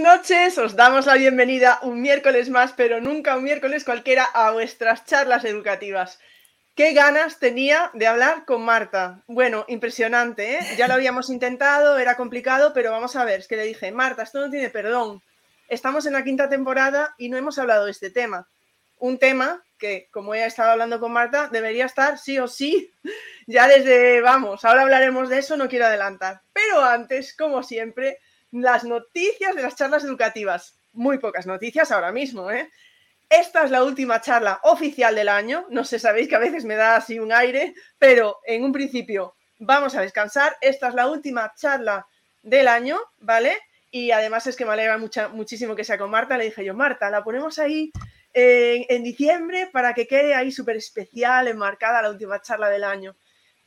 Noches, os damos la bienvenida un miércoles más, pero nunca un miércoles cualquiera, a vuestras charlas educativas. Qué ganas tenía de hablar con Marta. Bueno, impresionante, ¿eh? Ya lo habíamos intentado, era complicado, pero vamos a ver, es que le dije, Marta, esto no tiene perdón. Estamos en la quinta temporada y no hemos hablado de este tema. Un tema que, como he estado hablando con Marta, debería estar sí o sí, ya desde, vamos, ahora hablaremos de eso, no quiero adelantar. Pero antes, como siempre, las noticias de las charlas educativas. Muy pocas noticias ahora mismo, ¿eh? Esta es la última charla oficial del año. No sé, sabéis que a veces me da así un aire, pero en un principio vamos a descansar. Esta es la última charla del año, ¿vale? Y además es que me alegra muchísimo que sea con Marta. Le dije yo, Marta, la ponemos ahí en, en diciembre para que quede ahí súper especial, enmarcada la última charla del año.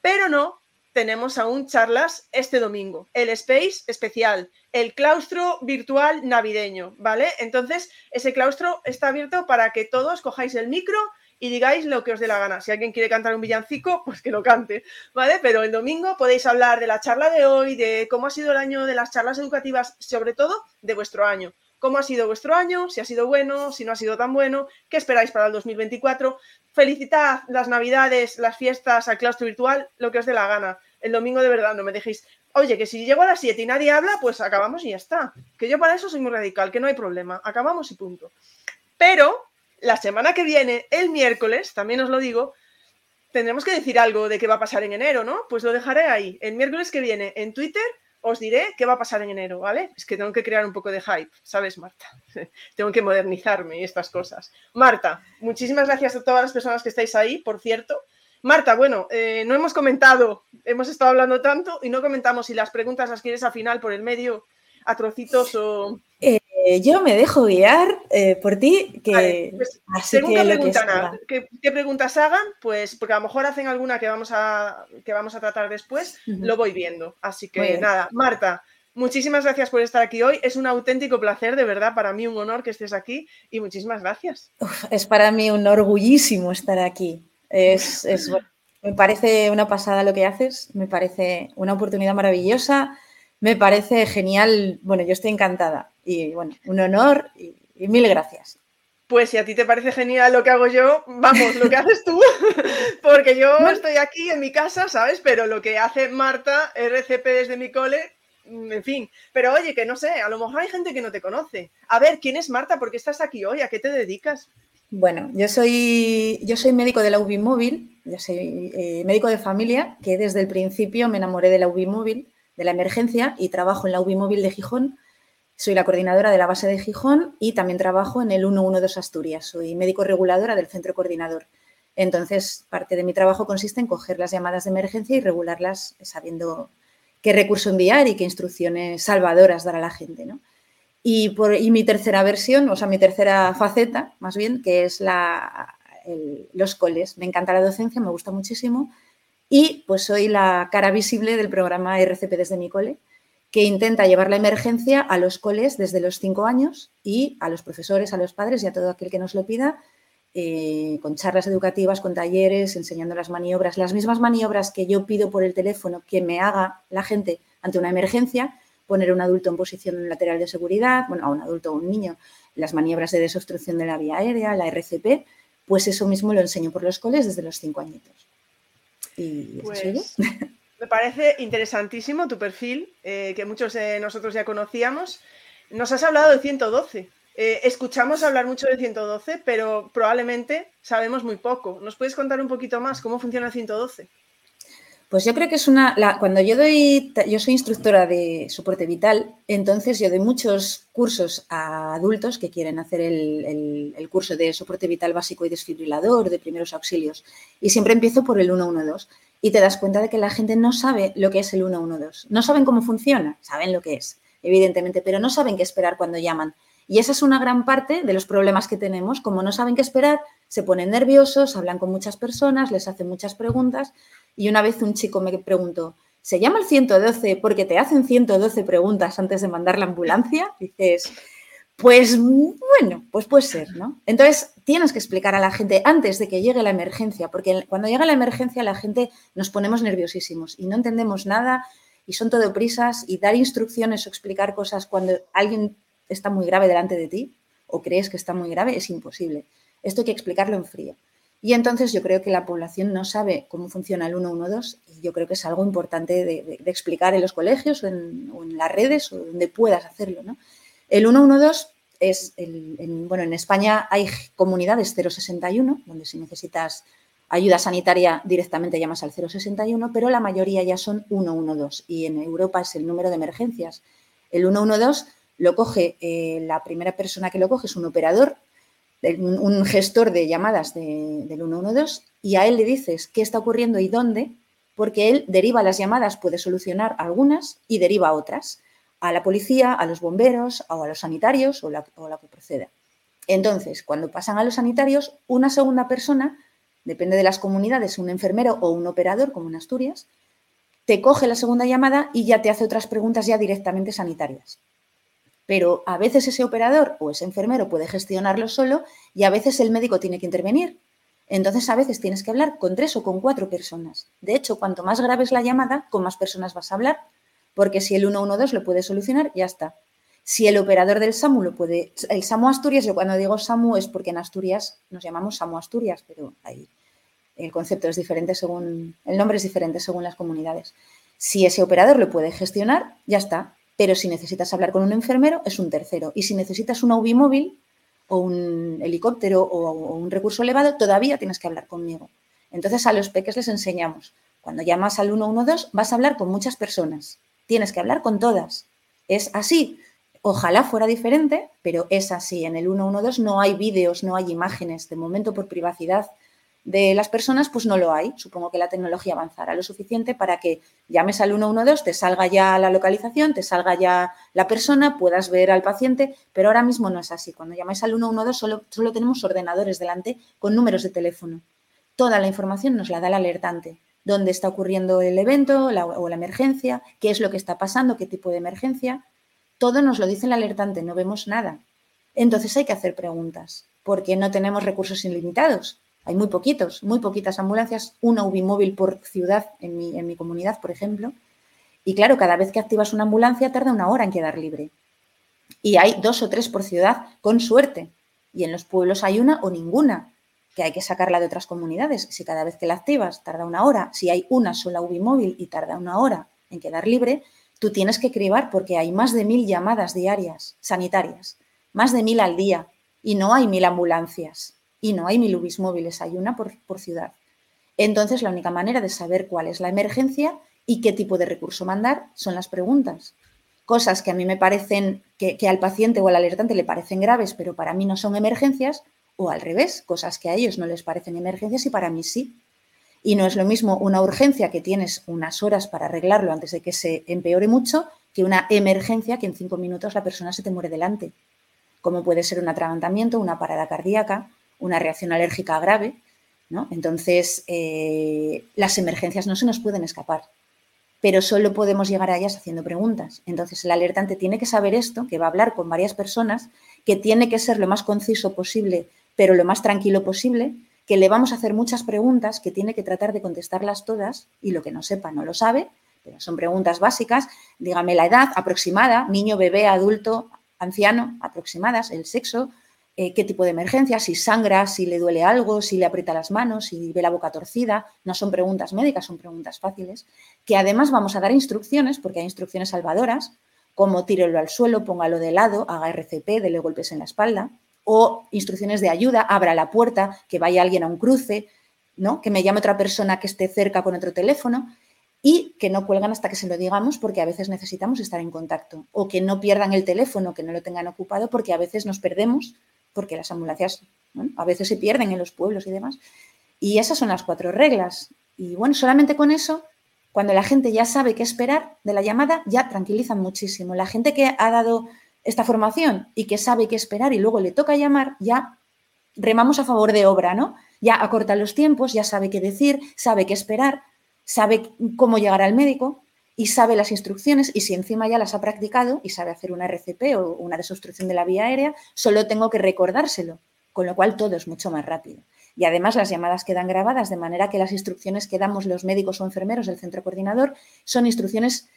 Pero no, tenemos aún charlas este domingo, el Space especial, el claustro virtual navideño, ¿vale? Entonces, ese claustro está abierto para que todos cojáis el micro y digáis lo que os dé la gana. Si alguien quiere cantar un villancico, pues que lo cante, ¿vale? Pero el domingo podéis hablar de la charla de hoy, de cómo ha sido el año de las charlas educativas, sobre todo de vuestro año. ¿Cómo ha sido vuestro año? Si ha sido bueno, si no ha sido tan bueno, ¿qué esperáis para el 2024? Felicitad las navidades, las fiestas al claustro virtual, lo que os dé la gana. El domingo de verdad no me dejéis, oye, que si llego a las 7 y nadie habla, pues acabamos y ya está. Que yo para eso soy muy radical, que no hay problema, acabamos y punto. Pero la semana que viene, el miércoles, también os lo digo, tendremos que decir algo de qué va a pasar en enero, ¿no? Pues lo dejaré ahí. El miércoles que viene en Twitter os diré qué va a pasar en enero, ¿vale? Es que tengo que crear un poco de hype, ¿sabes, Marta? tengo que modernizarme y estas cosas. Marta, muchísimas gracias a todas las personas que estáis ahí, por cierto. Marta, bueno, eh, no hemos comentado, hemos estado hablando tanto y no comentamos si las preguntas las quieres al final por el medio, a trocitos o... Eh, yo me dejo guiar eh, por ti, que... Pues, según que qué, preguntas hagan, pues porque a lo mejor hacen alguna que vamos a, que vamos a tratar después, lo voy viendo. Así que nada, Marta, muchísimas gracias por estar aquí hoy. Es un auténtico placer, de verdad, para mí un honor que estés aquí y muchísimas gracias. es para mí un orgullísimo estar aquí. Es, me parece una pasada lo que haces, me parece una oportunidad maravillosa, me parece genial. Bueno, yo estoy encantada y bueno, un honor y, mil gracias. Pues si a ti te parece genial lo que hago yo, vamos, lo que haces tú, porque yo estoy aquí en mi casa, ¿sabes? Pero lo que hace Marta, RCP desde mi cole, mm, en fin. Pero oye, que no sé, a lo mejor hay gente que no te conoce. A ver, ¿quién es Marta? ¿Por qué estás aquí hoy? ¿A qué te dedicas? Bueno, yo soy, yo soy médico de la UBI móvil, yo soy eh, médico de familia, que desde el principio me enamoré de la UBI móvil, de la emergencia, y trabajo en la UBI móvil de Gijón. Soy la coordinadora de la base de Gijón y también trabajo en el 112 Asturias. Soy médico reguladora del centro coordinador. Entonces, parte de mi trabajo consiste en coger las llamadas de emergencia y regularlas sabiendo qué recurso enviar y qué instrucciones salvadoras dar a la gente, ¿no? Y, por, mi tercera versión, o sea, mi tercera faceta, más bien, que es la, los coles. Me encanta la docencia, me gusta muchísimo. Y pues soy la cara visible del programa RCP desde mi cole, que intenta llevar la emergencia a los coles desde los cinco años y a los profesores, a los padres y a todo aquel que nos lo pida, eh, con charlas educativas, con talleres, enseñando las maniobras, las mismas maniobras que yo pido por el teléfono que me haga la gente ante una emergencia, poner un adulto en posición lateral de seguridad, bueno, a un adulto o un niño, las maniobras de desobstrucción de la vía aérea, la RCP, pues eso mismo lo enseño por los coles desde los cinco añitos. Pues, me parece interesantísimo tu perfil, eh, que muchos de nosotros ya conocíamos. Nos has hablado de 112. Eh, escuchamos hablar mucho de 112, pero probablemente sabemos muy poco. ¿Nos puedes contar un poquito más cómo funciona el 112? Pues yo creo que es una. cuando yo doy. Yo soy instructora de soporte vital, entonces yo doy muchos cursos a adultos que quieren hacer el, curso de soporte vital básico y desfibrilador, de primeros auxilios. Y siempre empiezo por el 112. Y te das cuenta de que la gente no sabe lo que es el 112. No saben cómo funciona, saben lo que es, evidentemente, pero no saben qué esperar cuando llaman. Y esa es una gran parte de los problemas que tenemos. Como no saben qué esperar, se ponen nerviosos, hablan con muchas personas, les hacen muchas preguntas y una vez un chico me preguntó, ¿se llama el 112 porque te hacen 112 preguntas antes de mandar la ambulancia? Dices, pues bueno, pues puede ser, ¿no? Entonces tienes que explicar a la gente antes de que llegue la emergencia, porque cuando llega la emergencia la gente nos ponemos nerviosísimos y no entendemos nada y son todo prisas y dar instrucciones o explicar cosas cuando alguien está muy grave delante de ti o crees que está muy grave, es imposible. Esto hay que explicarlo en frío. Y entonces yo creo que la población no sabe cómo funciona el 112 y yo creo que es algo importante de, explicar en los colegios o en, las redes o donde puedas hacerlo. ¿no? El 112 es, el, bueno, en España hay comunidades 061, donde si necesitas ayuda sanitaria directamente llamas al 061, pero la mayoría ya son 112 y en Europa es el número de emergencias. El 112 lo coge, eh, la primera persona que lo coge es un operador, un, gestor de llamadas del 112 y a él le dices qué está ocurriendo y dónde, porque él deriva las llamadas, puede solucionar algunas y deriva otras a la policía, a los bomberos o a los sanitarios o la, o la que proceda. Entonces, cuando pasan a los sanitarios, una segunda persona, depende de las comunidades, un enfermero o un operador, como en Asturias, te coge la segunda llamada y ya te hace otras preguntas ya directamente sanitarias pero a veces ese operador o ese enfermero puede gestionarlo solo y a veces el médico tiene que intervenir. Entonces a veces tienes que hablar con tres o con cuatro personas. De hecho, cuanto más grave es la llamada, con más personas vas a hablar, porque si el 112 lo puede solucionar, ya está. Si el operador del SAMU lo puede, el SAMU Asturias, yo cuando digo SAMU es porque en Asturias nos llamamos SAMU Asturias, pero ahí el concepto es diferente según, el nombre es diferente según las comunidades. Si ese operador lo puede gestionar, ya está. Pero si necesitas hablar con un enfermero, es un tercero. Y si necesitas una UBI móvil o un helicóptero o, un recurso elevado, todavía tienes que hablar conmigo. Entonces a los peques les enseñamos, cuando llamas al 112 vas a hablar con muchas personas, tienes que hablar con todas. Es así. Ojalá fuera diferente, pero es así. En el 112 no hay vídeos, no hay imágenes. De momento, por privacidad de las personas, pues no lo hay. Supongo que la tecnología avanzará lo suficiente para que llames al 112, te salga ya la localización, te salga ya la persona, puedas ver al paciente, pero ahora mismo no es así. Cuando llamáis al 112 solo, solo tenemos ordenadores delante con números de teléfono. Toda la información nos la da el alertante. Dónde está ocurriendo el evento o la emergencia, qué es lo que está pasando, qué tipo de emergencia. Todo nos lo dice el alertante, no vemos nada. Entonces hay que hacer preguntas, porque no tenemos recursos ilimitados hay muy poquitos, muy poquitas ambulancias, una UBI móvil por ciudad en mi, en mi comunidad, por ejemplo. Y claro, cada vez que activas una ambulancia tarda una hora en quedar libre. Y hay dos o tres por ciudad, con suerte. Y en los pueblos hay una o ninguna, que hay que sacarla de otras comunidades. Si cada vez que la activas tarda una hora, si hay una sola UBI móvil y tarda una hora en quedar libre, tú tienes que cribar porque hay más de mil llamadas diarias sanitarias, más de mil al día, y no hay mil ambulancias y no hay mil UBIs móviles, hay una por, ciudad. Entonces, la única manera de saber cuál es la emergencia y qué tipo de recurso mandar son las preguntas. Cosas que a mí me parecen, que, al paciente o al alertante le parecen graves, pero para mí no son emergencias, o al revés, cosas que a ellos no les parecen emergencias y para mí sí. Y no es lo mismo una urgencia que tienes unas horas para arreglarlo antes de que se empeore mucho que una emergencia que en cinco minutos la persona se te muere delante, como puede ser un atragantamiento, una parada cardíaca una reacción alérgica grave, ¿no? Entonces, eh, las emergencias no se nos pueden escapar, pero solo podemos llegar a ellas haciendo preguntas. Entonces, el alertante tiene que saber esto, que va a hablar con varias personas, que tiene que ser lo más conciso posible, pero lo más tranquilo posible, que le vamos a hacer muchas preguntas, que tiene que tratar de contestarlas todas y lo que no sepa no lo sabe, pero son preguntas básicas. Dígame la edad aproximada, niño, bebé, adulto, anciano, aproximadas, el sexo, eh, qué tipo de emergencia, si sangra, si le duele algo, si le aprieta las manos, si ve la boca torcida. No son preguntas médicas, son preguntas fáciles, que además vamos a dar instrucciones, porque hay instrucciones salvadoras, como tírelo al suelo, póngalo de lado, haga RCP, dele golpes en la espalda, o instrucciones de ayuda, abra la puerta, que vaya alguien a un cruce, ¿no? que me llame otra persona que esté cerca con otro teléfono y que no cuelgan hasta que se lo digamos porque a veces necesitamos estar en contacto o que no pierdan el teléfono, que no lo tengan ocupado porque a veces nos perdemos porque las ambulancias a veces se pierden en los pueblos y demás. Y esas son las cuatro reglas. Y bueno, solamente con eso, cuando la gente ya sabe qué esperar de la llamada, ya tranquilizan muchísimo. La gente que ha dado esta formación y que sabe qué esperar y luego le toca llamar, ya remamos a favor de obra, ¿no? Ya acorta los tiempos, ya sabe qué decir, sabe qué esperar, sabe cómo llegar al médico y sabe las instrucciones y si encima ya las ha practicado y sabe hacer una RCP o una desobstrucción de la vía aérea, solo tengo que recordárselo, con lo cual todo es mucho más rápido. Y además las llamadas quedan grabadas de manera que las instrucciones que damos los médicos o enfermeros del centro coordinador son instrucciones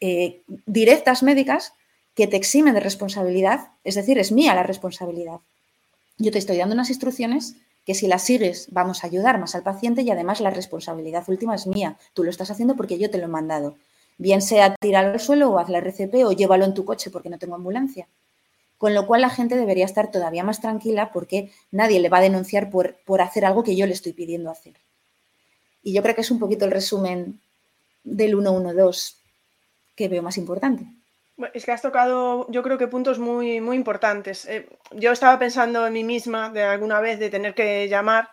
eh, directas médicas que te eximen de responsabilidad, es decir, es mía la responsabilidad. Yo te estoy dando unas instrucciones que si las sigues vamos a ayudar más al paciente y además la responsabilidad última es mía. Tú lo estás haciendo porque yo te lo he mandado. Bien sea tirarlo al suelo o haz la RCP o llévalo en tu coche porque no tengo ambulancia. Con lo cual la gente debería estar todavía más tranquila porque nadie le va a denunciar por, por hacer algo que yo le estoy pidiendo hacer. Y yo creo que es un poquito el resumen del 112 que veo más importante. Es que has tocado, yo creo que puntos muy, muy importantes. Eh, yo estaba pensando en mí misma de alguna vez de tener que llamar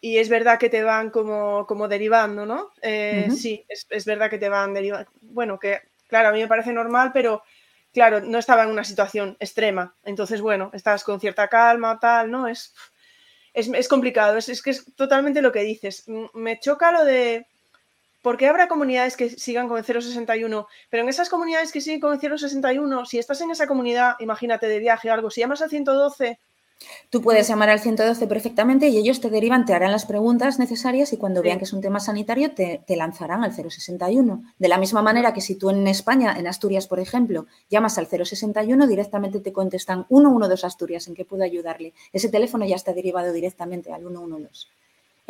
y es verdad que te van como, como derivando, ¿no? Eh, sí, es, es, verdad que te van derivando. Bueno, que claro, a mí me parece normal, pero claro, no estaba en una situación extrema. Entonces, bueno, estás con cierta calma, tal, ¿no? Es, es, es complicado, es, es, que es totalmente lo que dices. Me choca lo de, ¿por qué habrá comunidades que sigan con el 061? Pero en esas comunidades que siguen con el 061, si estás en esa comunidad, imagínate de viaje o algo, si llamas al 112 Tú puedes llamar al 112 perfectamente y ellos te derivan, te harán las preguntas necesarias y cuando vean que es un tema sanitario te, lanzarán al 061. De la misma manera que si tú en España, en Asturias, por ejemplo, llamas al 061, directamente te contestan 112 Asturias, ¿en qué puedo ayudarle? Ese teléfono ya está derivado directamente al 112.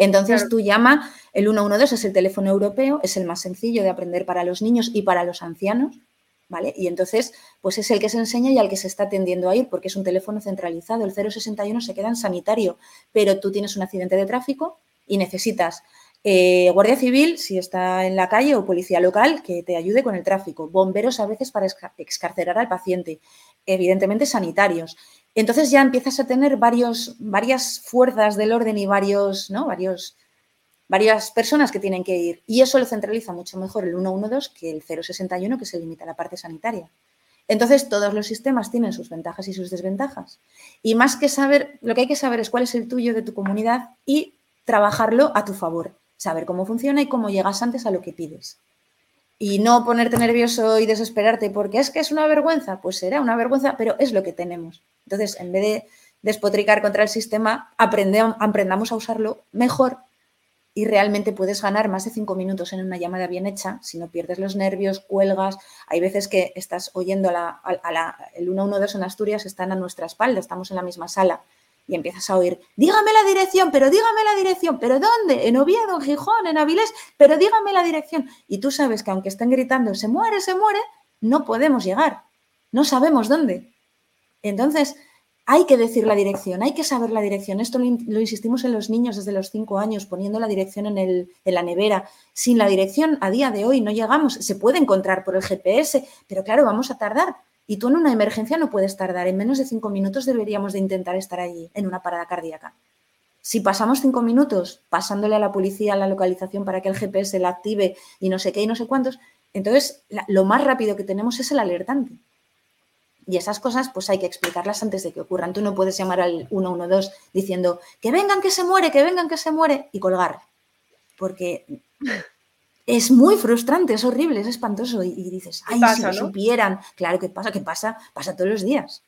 Entonces tú llama, el 112 es el teléfono europeo, es el más sencillo de aprender para los niños y para los ancianos ¿vale? Y entonces, pues es el que se enseña y al que se está atendiendo a ir, porque es un teléfono centralizado. El 061 se queda en sanitario, pero tú tienes un accidente de tráfico y necesitas eh, Guardia Civil, si está en la calle, o policía local, que te ayude con el tráfico. Bomberos a veces para excarcerar al paciente. Evidentemente sanitarios. Entonces ya empiezas a tener varias fuerzas del orden y varios varias personas que tienen que ir. Y eso lo centraliza mucho mejor el 112 que el 061 que se limita a la parte sanitaria. Entonces, todos los sistemas tienen sus ventajas y sus desventajas. Y más que saber, lo que hay que saber es cuál es el tuyo de tu comunidad y trabajarlo a tu favor. Saber cómo funciona y cómo llegas antes a lo que pides. Y no ponerte nervioso y desesperarte porque es que es una vergüenza. Pues será una vergüenza, pero es lo que tenemos. Entonces, en vez de despotricar contra el sistema, aprendamos a usarlo mejor y realmente puedes ganar más de cinco minutos en una llamada bien hecha si no pierdes los nervios, cuelgas. Hay veces que estás oyendo a la, a la, el 112 en Asturias, están a nuestra espalda, estamos en la misma sala y empiezas a oír, dígame la dirección, pero dígame la dirección, pero ¿dónde? En Oviedo, en Gijón, en Avilés, pero dígame la dirección. Y tú sabes que aunque estén gritando, se muere, se muere, no podemos llegar, no sabemos dónde. Entonces, hay que decir la dirección, hay que saber la dirección. Esto lo, insistimos en los niños desde los cinco años, poniendo la dirección en, el, en, la nevera. Sin la dirección, a día de hoy no llegamos. Se puede encontrar por el GPS, pero claro, vamos a tardar. Y tú en una emergencia no puedes tardar. En menos de cinco minutos deberíamos de intentar estar allí, en una parada cardíaca. Si pasamos cinco minutos pasándole a la policía la localización para que el GPS la active y no sé qué y no sé cuántos, entonces lo más rápido que tenemos es el alertante. Y esas cosas pues hay que explicarlas antes de que ocurran. Tú no puedes llamar al 112 diciendo que vengan que se muere, que vengan que se muere y colgar. Porque es muy frustrante, es horrible, es espantoso. Y, dices, ay, si lo supieran. Claro que pasa, que pasa, pasa todos los días.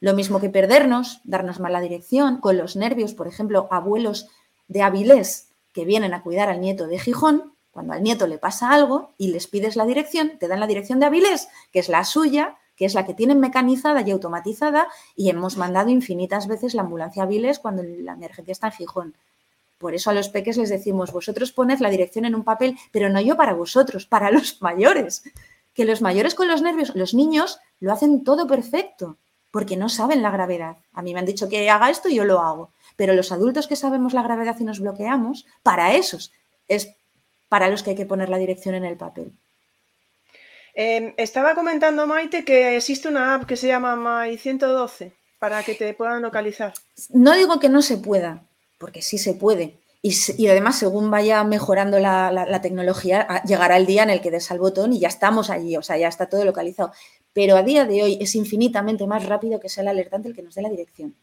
Lo mismo que perdernos, darnos mala dirección, con los nervios, por ejemplo, abuelos de Avilés que vienen a cuidar al nieto de Gijón, cuando al nieto le pasa algo y les pides la dirección, te dan la dirección de Avilés, que es la suya, que es la que tienen mecanizada y automatizada, y hemos mandado infinitas veces la ambulancia Viles cuando la emergencia está en Gijón. Por eso a los peques les decimos, vosotros poned la dirección en un papel, pero no yo para vosotros, para los mayores. Que los mayores con los nervios, los niños lo hacen todo perfecto, porque no saben la gravedad. A mí me han dicho que haga esto y yo lo hago. Pero los adultos que sabemos la gravedad y nos bloqueamos, para esos es para los que hay que poner la dirección en el papel. Em, estaba comentando Maite que existe una app que se llama My 112 para que te puedan localizar. No digo que no se pueda, porque sí se puede. Y, además, según vaya mejorando la, tecnología, llegará el día en el que des al botón y ya estamos allí, o sea, ya está todo localizado. Pero a día de hoy es infinitamente más rápido que sea el alertante el que nos dé la dirección.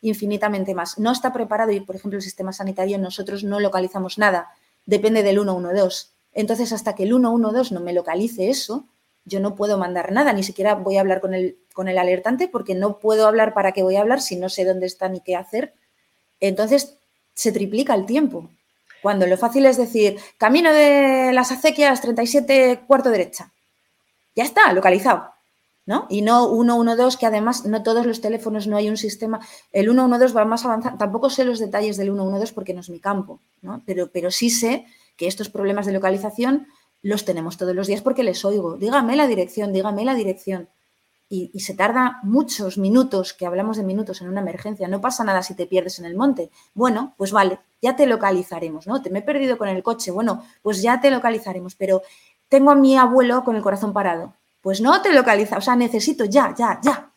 Infinitamente más. No está preparado y, por ejemplo, el sistema sanitario, nosotros no localizamos nada. Depende del 112 entonces, hasta que el 112 no me localice eso, yo no puedo mandar nada, ni siquiera voy a hablar con el, con el alertante porque no puedo hablar para qué voy a hablar si no sé dónde está ni qué hacer. Entonces, se triplica el tiempo. Cuando lo fácil es decir, camino de las acequias 37, cuarto derecha. Ya está, localizado. ¿no? Y no 112, que además no todos los teléfonos no hay un sistema. El 112 va más avanzado. Tampoco sé los detalles del 112 porque no es mi campo, ¿no? Pero, pero sí sé que estos problemas de localización los tenemos todos los días porque les oigo. Dígame la dirección, dígame la dirección. Y, se tarda muchos minutos, que hablamos de minutos en una emergencia. No pasa nada si te pierdes en el monte. Bueno, pues vale, ya te localizaremos, ¿no? Te me he perdido con el coche. Bueno, pues ya te localizaremos, pero tengo a mi abuelo con el corazón parado. Pues no te localiza, o sea, necesito ya, ya, ya.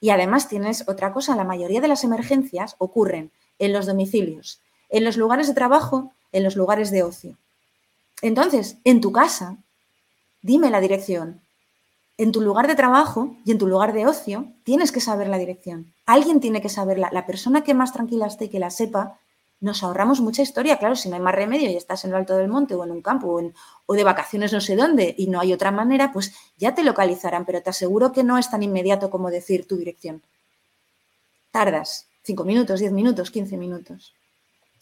Y además tienes otra cosa, la mayoría de las emergencias ocurren en los domicilios, en los lugares de trabajo, en los lugares de ocio. Entonces, en tu casa, dime la dirección. En tu lugar de trabajo y en tu lugar de ocio, tienes que saber la dirección. Alguien tiene que saberla. La persona que más tranquila esté y que la sepa, nos ahorramos mucha historia. Claro, si no hay más remedio y estás en lo alto del monte o en un campo o, de vacaciones no sé dónde y no hay otra manera, pues ya te localizarán, pero te aseguro que no es tan inmediato como decir tu dirección. Tardas 5 minutos, 10 minutos, 15 minutos.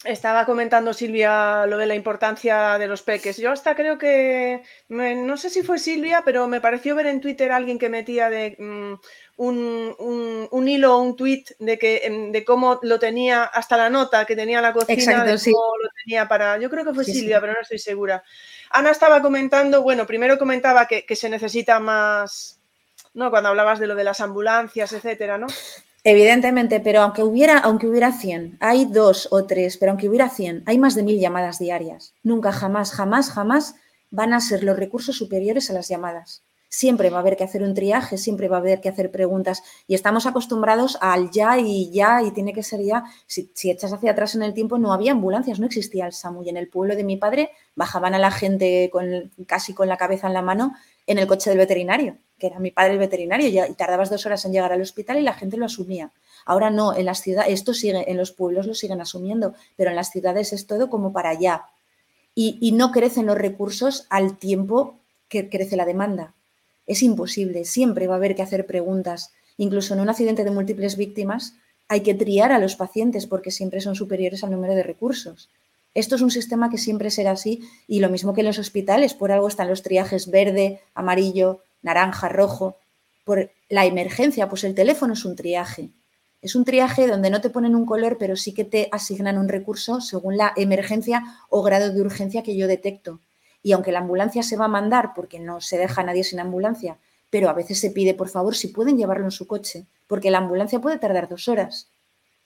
Estaba comentando Silvia lo de la importancia de los peques. Yo hasta creo que, no sé si fue Silvia, pero me pareció ver en Twitter alguien que metía de um, un, un, un, hilo o un tweet de, que, em, de cómo lo tenía, hasta la nota que tenía la cocina, Exacto, de sí. cómo lo tenía para... Yo creo que fue Sí, Silvia, sí. pero no estoy segura. Ana estaba comentando, bueno, primero comentaba que, que se necesita más, ¿no? Cuando hablabas de lo de las ambulancias, etcétera, ¿no? Evidentemente, pero aunque hubiera, aunque hubiera 100, hay dos o tres, pero aunque hubiera 100, hay más de mil llamadas diarias. Nunca, jamás, jamás, jamás van a ser los recursos superiores a las llamadas. Siempre va a haber que hacer un triaje, siempre va a haber que hacer preguntas y estamos acostumbrados al ya y ya y tiene que ser ya. Si, echas hacia atrás en el tiempo no había ambulancias, no existía el SAMU y en el pueblo de mi padre bajaban a la gente con, casi con la cabeza en la mano en el coche del veterinario, que era mi padre el veterinario, y, tardabas dos horas en llegar al hospital y la gente lo asumía. Ahora no, en las ciudades, esto sigue, en los pueblos lo siguen asumiendo, pero en las ciudades es todo como para allá. Y no crecen los recursos al tiempo que crece la demanda. Es imposible, siempre va a haber que hacer preguntas. Incluso en un accidente de múltiples víctimas hay que triar a los pacientes porque siempre son superiores al número de recursos. Esto es un sistema que siempre será así y lo mismo que en los hospitales, por algo están los triajes verde, amarillo, naranja, rojo. Por la emergencia, pues el teléfono es un triaje. Es un triaje donde no te ponen un color, pero sí que te asignan un recurso según la emergencia o grado de urgencia que yo detecto. Y aunque la ambulancia se va a mandar, porque no se deja a nadie sin ambulancia, pero a veces se pide, por favor, si pueden llevarlo en su coche, porque la ambulancia puede tardar dos horas.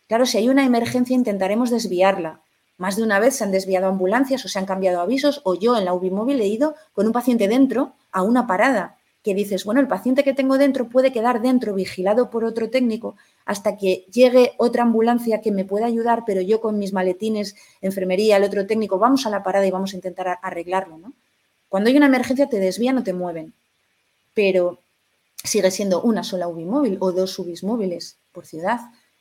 Claro, si hay una emergencia intentaremos desviarla, más de una vez se han desviado ambulancias o se han cambiado avisos o yo en la UBI móvil he ido con un paciente dentro a una parada que dices, bueno, el paciente que tengo dentro puede quedar dentro vigilado por otro técnico hasta que llegue otra ambulancia que me pueda ayudar, pero yo con mis maletines, enfermería, el otro técnico, vamos a la parada y vamos a intentar arreglarlo, ¿no? Cuando hay una emergencia te desvían o te mueven, pero sigue siendo una sola UBI móvil o dos UBIs móviles por ciudad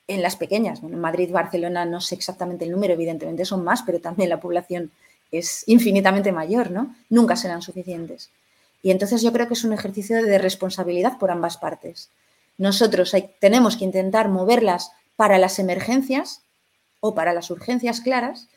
en las pequeñas. Bueno, en Madrid, Barcelona, no sé exactamente el número, evidentemente son más, pero también la población es infinitamente mayor, ¿no? Nunca serán suficientes. Y entonces yo creo que es un ejercicio de responsabilidad por ambas partes. Nosotros tenemos que intentar moverlas para las emergencias o para las urgencias claras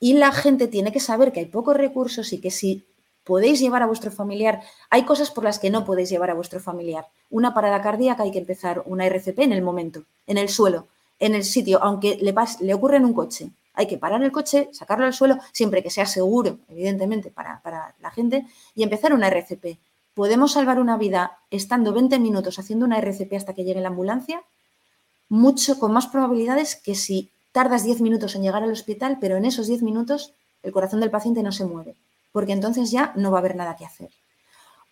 y la gente tiene que saber que hay pocos recursos y que si podéis llevar a vuestro familiar, hay cosas por las que no podéis llevar a vuestro familiar. Una parada cardíaca hay que empezar una RCP en el momento, en el suelo, en el sitio, aunque le, pase, le ocurre en un coche. Hay que parar el coche, sacarlo al suelo, siempre que sea seguro, evidentemente, para, para la gente, y empezar una RCP. ¿Podemos salvar una vida estando 20 minutos haciendo una RCP hasta que llegue la ambulancia? Mucho con más probabilidades que si tardas 10 minutos en llegar al hospital, pero en esos 10 minutos el corazón del paciente no se mueve, porque entonces ya no va a haber nada que hacer.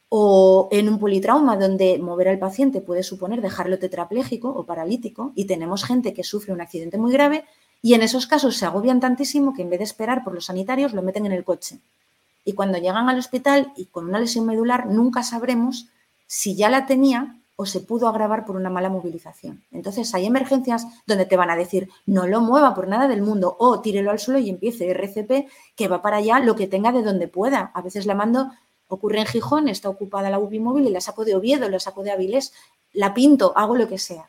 O en un politrauma donde mover al paciente puede suponer dejarlo tetrapléjico o paralítico y tenemos gente que sufre un accidente muy grave y en esos casos se agobian tantísimo que en vez de esperar por los sanitarios lo meten en el coche. Y cuando llegan al hospital y con una lesión medular nunca sabremos si ya la tenía o se pudo agravar por una mala movilización. Entonces hay emergencias donde te van a decir no lo mueva por nada del mundo o tírelo al suelo y empiece RCP que va para allá lo que tenga de donde pueda. A veces la mando, ocurre en Gijón, está ocupada la UBI móvil y la saco de Oviedo, la saco de Avilés, la pinto, hago lo que sea,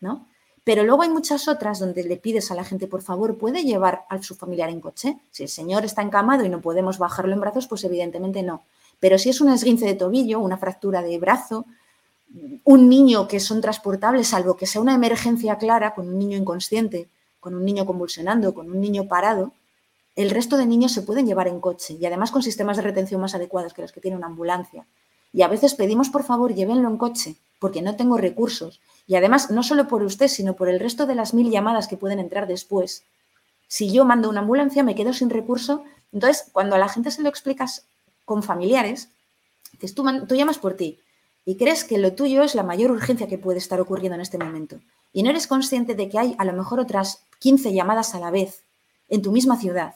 ¿no? Pero luego hay muchas otras donde le pides a la gente, por favor, ¿puede llevar a su familiar en coche? Si el señor está encamado y no podemos bajarlo en brazos, pues evidentemente no. Pero si es un esguince de tobillo, una fractura de brazo, un niño que son transportables, salvo que sea una emergencia clara, con un niño inconsciente, con un niño convulsionando, con un niño parado, el resto de niños se pueden llevar en coche y además con sistemas de retención más adecuados que los que tiene una ambulancia. Y a veces pedimos, por favor, llévenlo en coche, porque no tengo recursos. Y además, no solo por usted, sino por el resto de las mil llamadas que pueden entrar después. Si yo mando una ambulancia, me quedo sin recurso. Entonces, cuando a la gente se lo explicas con familiares, dices, tú, tú llamas por ti y crees que lo tuyo es la mayor urgencia que puede estar ocurriendo en este momento. Y no eres consciente de que hay a lo mejor otras 15 llamadas a la vez en tu misma ciudad.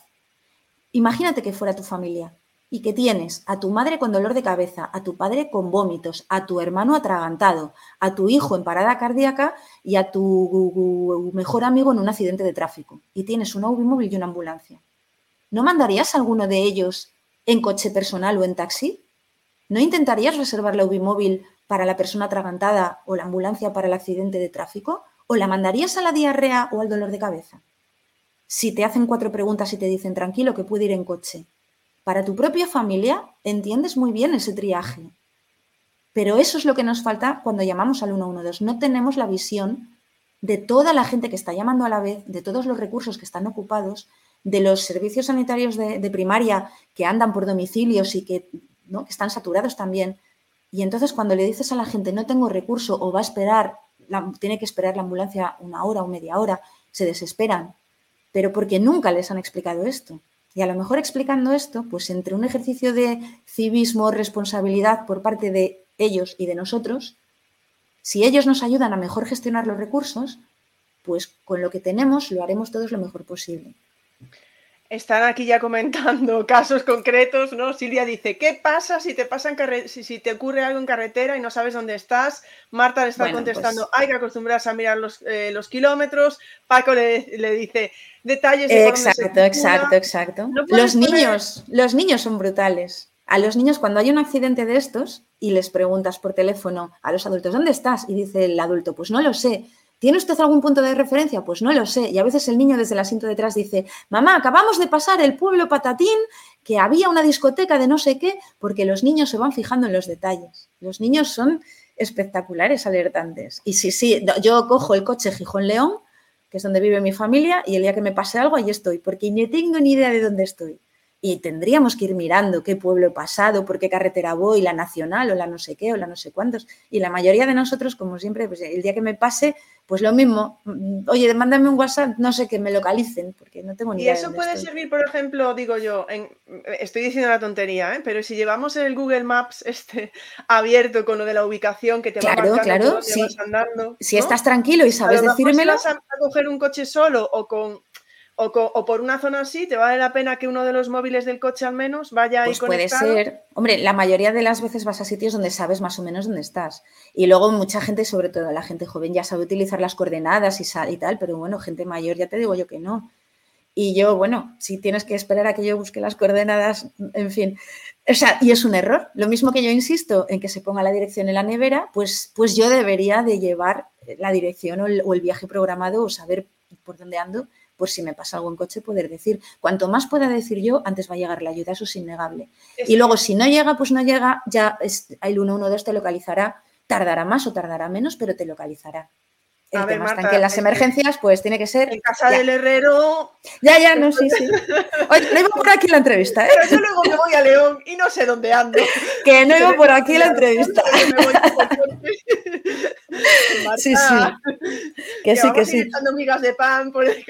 Imagínate que fuera tu familia y que tienes a tu madre con dolor de cabeza, a tu padre con vómitos, a tu hermano atragantado, a tu hijo en parada cardíaca y a tu mejor amigo en un accidente de tráfico. Y tienes un móvil y una ambulancia. ¿No mandarías a alguno de ellos en coche personal o en taxi? ¿No intentarías reservar la móvil para la persona atragantada o la ambulancia para el accidente de tráfico? ¿O la mandarías a la diarrea o al dolor de cabeza? Si te hacen cuatro preguntas y te dicen tranquilo que puede ir en coche, para tu propia familia entiendes muy bien ese triaje. Pero eso es lo que nos falta cuando llamamos al 112. No tenemos la visión de toda la gente que está llamando a la vez, de todos los recursos que están ocupados, de los servicios sanitarios de, primaria que andan por domicilios y que, ¿no? están saturados también. Y entonces cuando le dices a la gente no tengo recurso o va a esperar, tiene que esperar la ambulancia una hora o media hora, se desesperan. Pero porque nunca les han explicado esto. Y a lo mejor explicando esto, pues entre un ejercicio de civismo, responsabilidad por parte de ellos y de nosotros, si ellos nos ayudan a mejor gestionar los recursos, pues con lo que tenemos lo haremos todos lo mejor posible. Están aquí ya comentando casos concretos, ¿no? Silvia dice, ¿qué pasa si te pasa si, si, te ocurre algo en carretera y no sabes dónde estás? Marta le está contestando, pues hay que acostumbrarse a mirar los, eh, kilómetros. Paco le, dice, detalles de Exacto, exacto, exacto. los niños, los niños son brutales. A los niños cuando hay un accidente de estos y les preguntas por teléfono a los adultos, ¿dónde estás? Y dice el adulto, pues no lo sé. ¿Tiene usted algún punto de referencia? Pues no lo sé. Y a veces el niño desde el asiento detrás dice, mamá, acabamos de pasar el pueblo patatín, que había una discoteca de no sé qué, porque los niños se van fijando en los detalles. Los niños son espectaculares, alertantes. Y sí, sí, yo cojo el coche Gijón-León, que es donde vive mi familia, y el día que me pase algo, ahí estoy, porque ni tengo ni idea de dónde estoy y tendríamos que ir mirando qué pueblo he pasado, por qué carretera voy, la nacional o la no sé qué o la no sé cuántos. Y la mayoría de nosotros, como siempre, pues el día que me pase, pues lo mismo. Mm, oye, mándame un WhatsApp, no sé que me localicen, porque no tengo ni idea. Y eso puede servir, por ejemplo, digo yo, estoy diciendo la tontería, ¿eh? pero si llevamos el Google Maps este abierto con lo de la ubicación que te va marcando claro, si, vas andando. Si estás tranquilo y sabes decírmelo. Si vas a coger un coche solo o con o, por una zona así, ¿te vale la pena que uno de los móviles del coche al menos vaya ahí pues puede ser. Hombre, la mayoría de las veces vas a sitios donde sabes más o menos dónde estás. Y luego mucha gente, sobre todo la gente joven, ya sabe utilizar las coordenadas y, y tal, pero bueno, gente mayor ya te digo yo que no. Y yo, bueno, si tienes que esperar a que yo busque las coordenadas, en fin. O sea, y es un error. Lo mismo que yo insisto en que se ponga la dirección en la nevera, pues, pues yo debería de llevar la dirección o el, o el viaje programado o saber por dónde ando por si me pasa algo en coche, poder decir. Cuanto más pueda decir yo, antes va a llegar la ayuda, eso es innegable. Y luego, si no llega, pues no llega, ya es, el 112 te localizará, tardará más o tardará menos, pero te localizará. El tema está en que las emergencias, pues tiene que ser. En casa del herrero. Ya, ya, no, sí, sí. Oye, no iba por aquí la entrevista, ¿eh? Pero yo luego me voy a León y no sé dónde ando. Que no iba por aquí la entrevista. sí, sí. Que, sí, que sí. migas de pan por el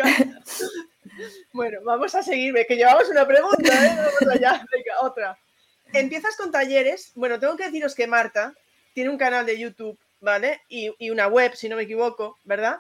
Bueno, vamos a seguir, que llevamos una pregunta, ¿eh? Vamos allá, venga, otra. Empiezas con talleres. Bueno, tengo que deciros que Marta tiene un canal de YouTube ¿vale? Y, una web, si no me equivoco, ¿verdad?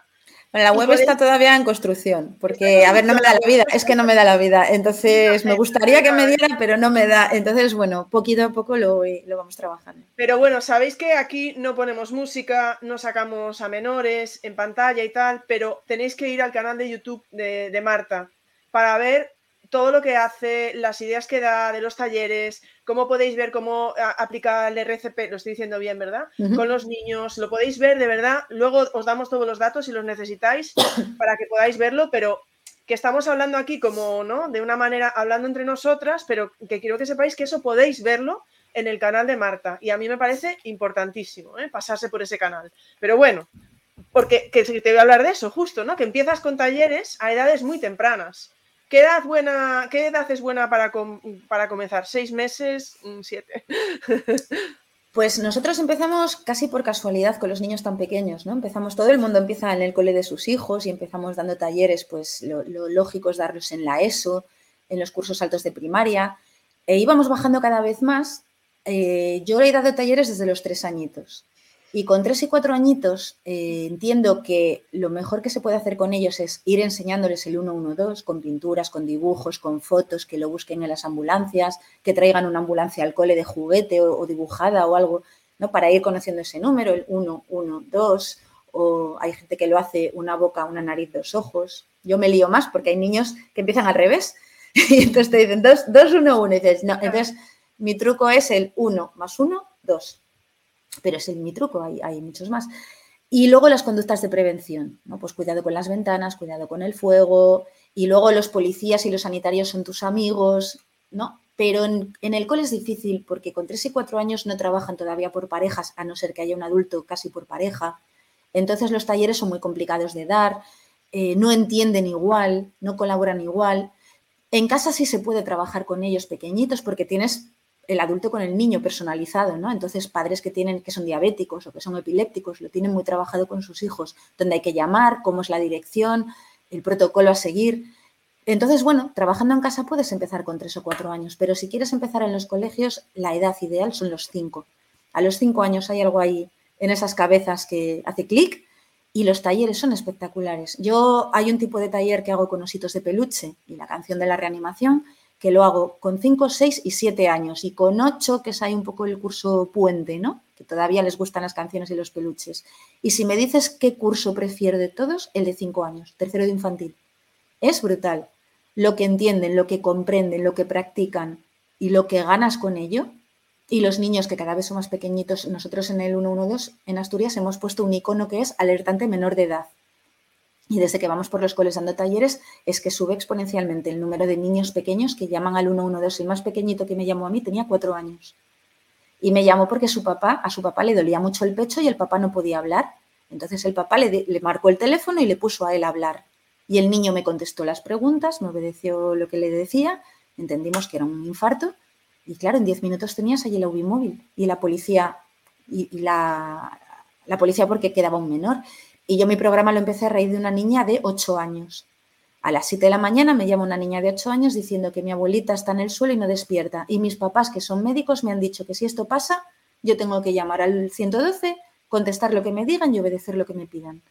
Bueno, la web está todavía en construcción, porque, a ver, no me da la vida, es que no me da la vida. Entonces, me gustaría que me diera, pero no me da. Entonces, bueno, poquito a poco lo, lo vamos trabajando. Pero bueno, sabéis que aquí no ponemos música, no sacamos a menores en pantalla y tal, pero tenéis que ir al canal de YouTube de, de Marta para ver todo lo que hace, las ideas que da de los talleres, cómo podéis ver cómo aplica el RCP, lo estoy diciendo bien, ¿verdad? Con los niños, lo podéis ver de verdad. Luego os damos todos los datos si los necesitáis para que podáis verlo, pero que estamos hablando aquí como, ¿no? De una manera, hablando entre nosotras, pero que quiero que sepáis que eso podéis verlo en el canal de Marta. Y a mí me parece importantísimo ¿eh? pasarse por ese canal. Pero bueno, porque que te voy a hablar de eso, justo, ¿no? Que empiezas con talleres a edades muy tempranas. ¿Qué edad, es buena para, para comenzar? ¿Seis meses? ¿Siete? Pues nosotros empezamos casi por casualidad con los niños tan pequeños, ¿no? Empezamos, todo el mundo empieza en el cole de sus hijos y empezamos dando talleres, pues lo, lógico es darlos en la ESO, en los cursos altos de primaria, e íbamos bajando cada vez más. Eh, yo he dado talleres desde los tres añitos. Y con tres y cuatro añitos eh, entiendo que lo mejor que se puede hacer con ellos es ir enseñándoles el 112 con pinturas, con dibujos, con fotos, que lo busquen en las ambulancias, que traigan una ambulancia al cole de juguete o, dibujada o algo, ¿no? Para ir conociendo ese número, el 112, o hay gente que lo hace una boca, una nariz, dos ojos. Yo me lío más porque hay niños que empiezan al revés y entonces te dicen 2, 2, 1, 1 y dices, no, entonces mi truco es el 1 más 1, 2 pero es el mi truco, hay, hay muchos más. Y luego las conductas de prevención, ¿no? Pues cuidado con las ventanas, cuidado con el fuego, y luego los policías y los sanitarios son tus amigos, ¿no? Pero en, el cole es difícil porque con 3 y 4 años no trabajan todavía por parejas, a no ser que haya un adulto casi por pareja. Entonces los talleres son muy complicados de dar, eh, no entienden igual, no colaboran igual. En casa sí se puede trabajar con ellos pequeñitos porque tienes el adulto con el niño personalizado, ¿no? Entonces, padres que tienen, que son diabéticos o que son epilépticos, lo tienen muy trabajado con sus hijos, donde hay que llamar, cómo es la dirección, el protocolo a seguir. Entonces, bueno, trabajando en casa puedes empezar con tres o cuatro años, pero si quieres empezar en los colegios, la edad ideal son los cinco. A los cinco años hay algo ahí en esas cabezas que hace clic y los talleres son espectaculares. Yo hay un tipo de taller que hago con ositos de peluche y la canción de la reanimación que lo hago con 5, 6 y 7 años y con 8, que es ahí un poco el curso puente, ¿no? Que todavía les gustan las canciones y los peluches. Y si me dices qué curso prefiero de todos, el de 5 años, tercero de infantil. Es brutal. Lo que entienden, lo que comprenden, lo que practican y lo que ganas con ello. Y los niños que cada vez son más pequeñitos, nosotros en el 112 en Asturias hemos puesto un icono que es alertante menor de edad y desde que vamos por los coles dando talleres es que sube exponencialmente el número de niños pequeños que llaman al 112. El más pequeñito que me llamó a mí tenía cuatro años. Y me llamó porque su papá, a su papá le dolía mucho el pecho y el papá no podía hablar. Entonces el papá le, le marcó el teléfono y le puso a él hablar. Y el niño me contestó las preguntas, me obedeció lo que le decía, entendimos que era un infarto. Y claro, en diez minutos tenías allí la UBI móvil y la policía, y, la, la policía porque quedaba un menor. Y yo mi programa lo empecé a raíz de una niña de 8 años. A las 7 de la mañana me llama una niña de 8 años diciendo que mi abuelita está en el suelo y no despierta. Y mis papás, que son médicos, me han dicho que si esto pasa, yo tengo que llamar al 112, contestar lo que me digan y obedecer lo que me pidan.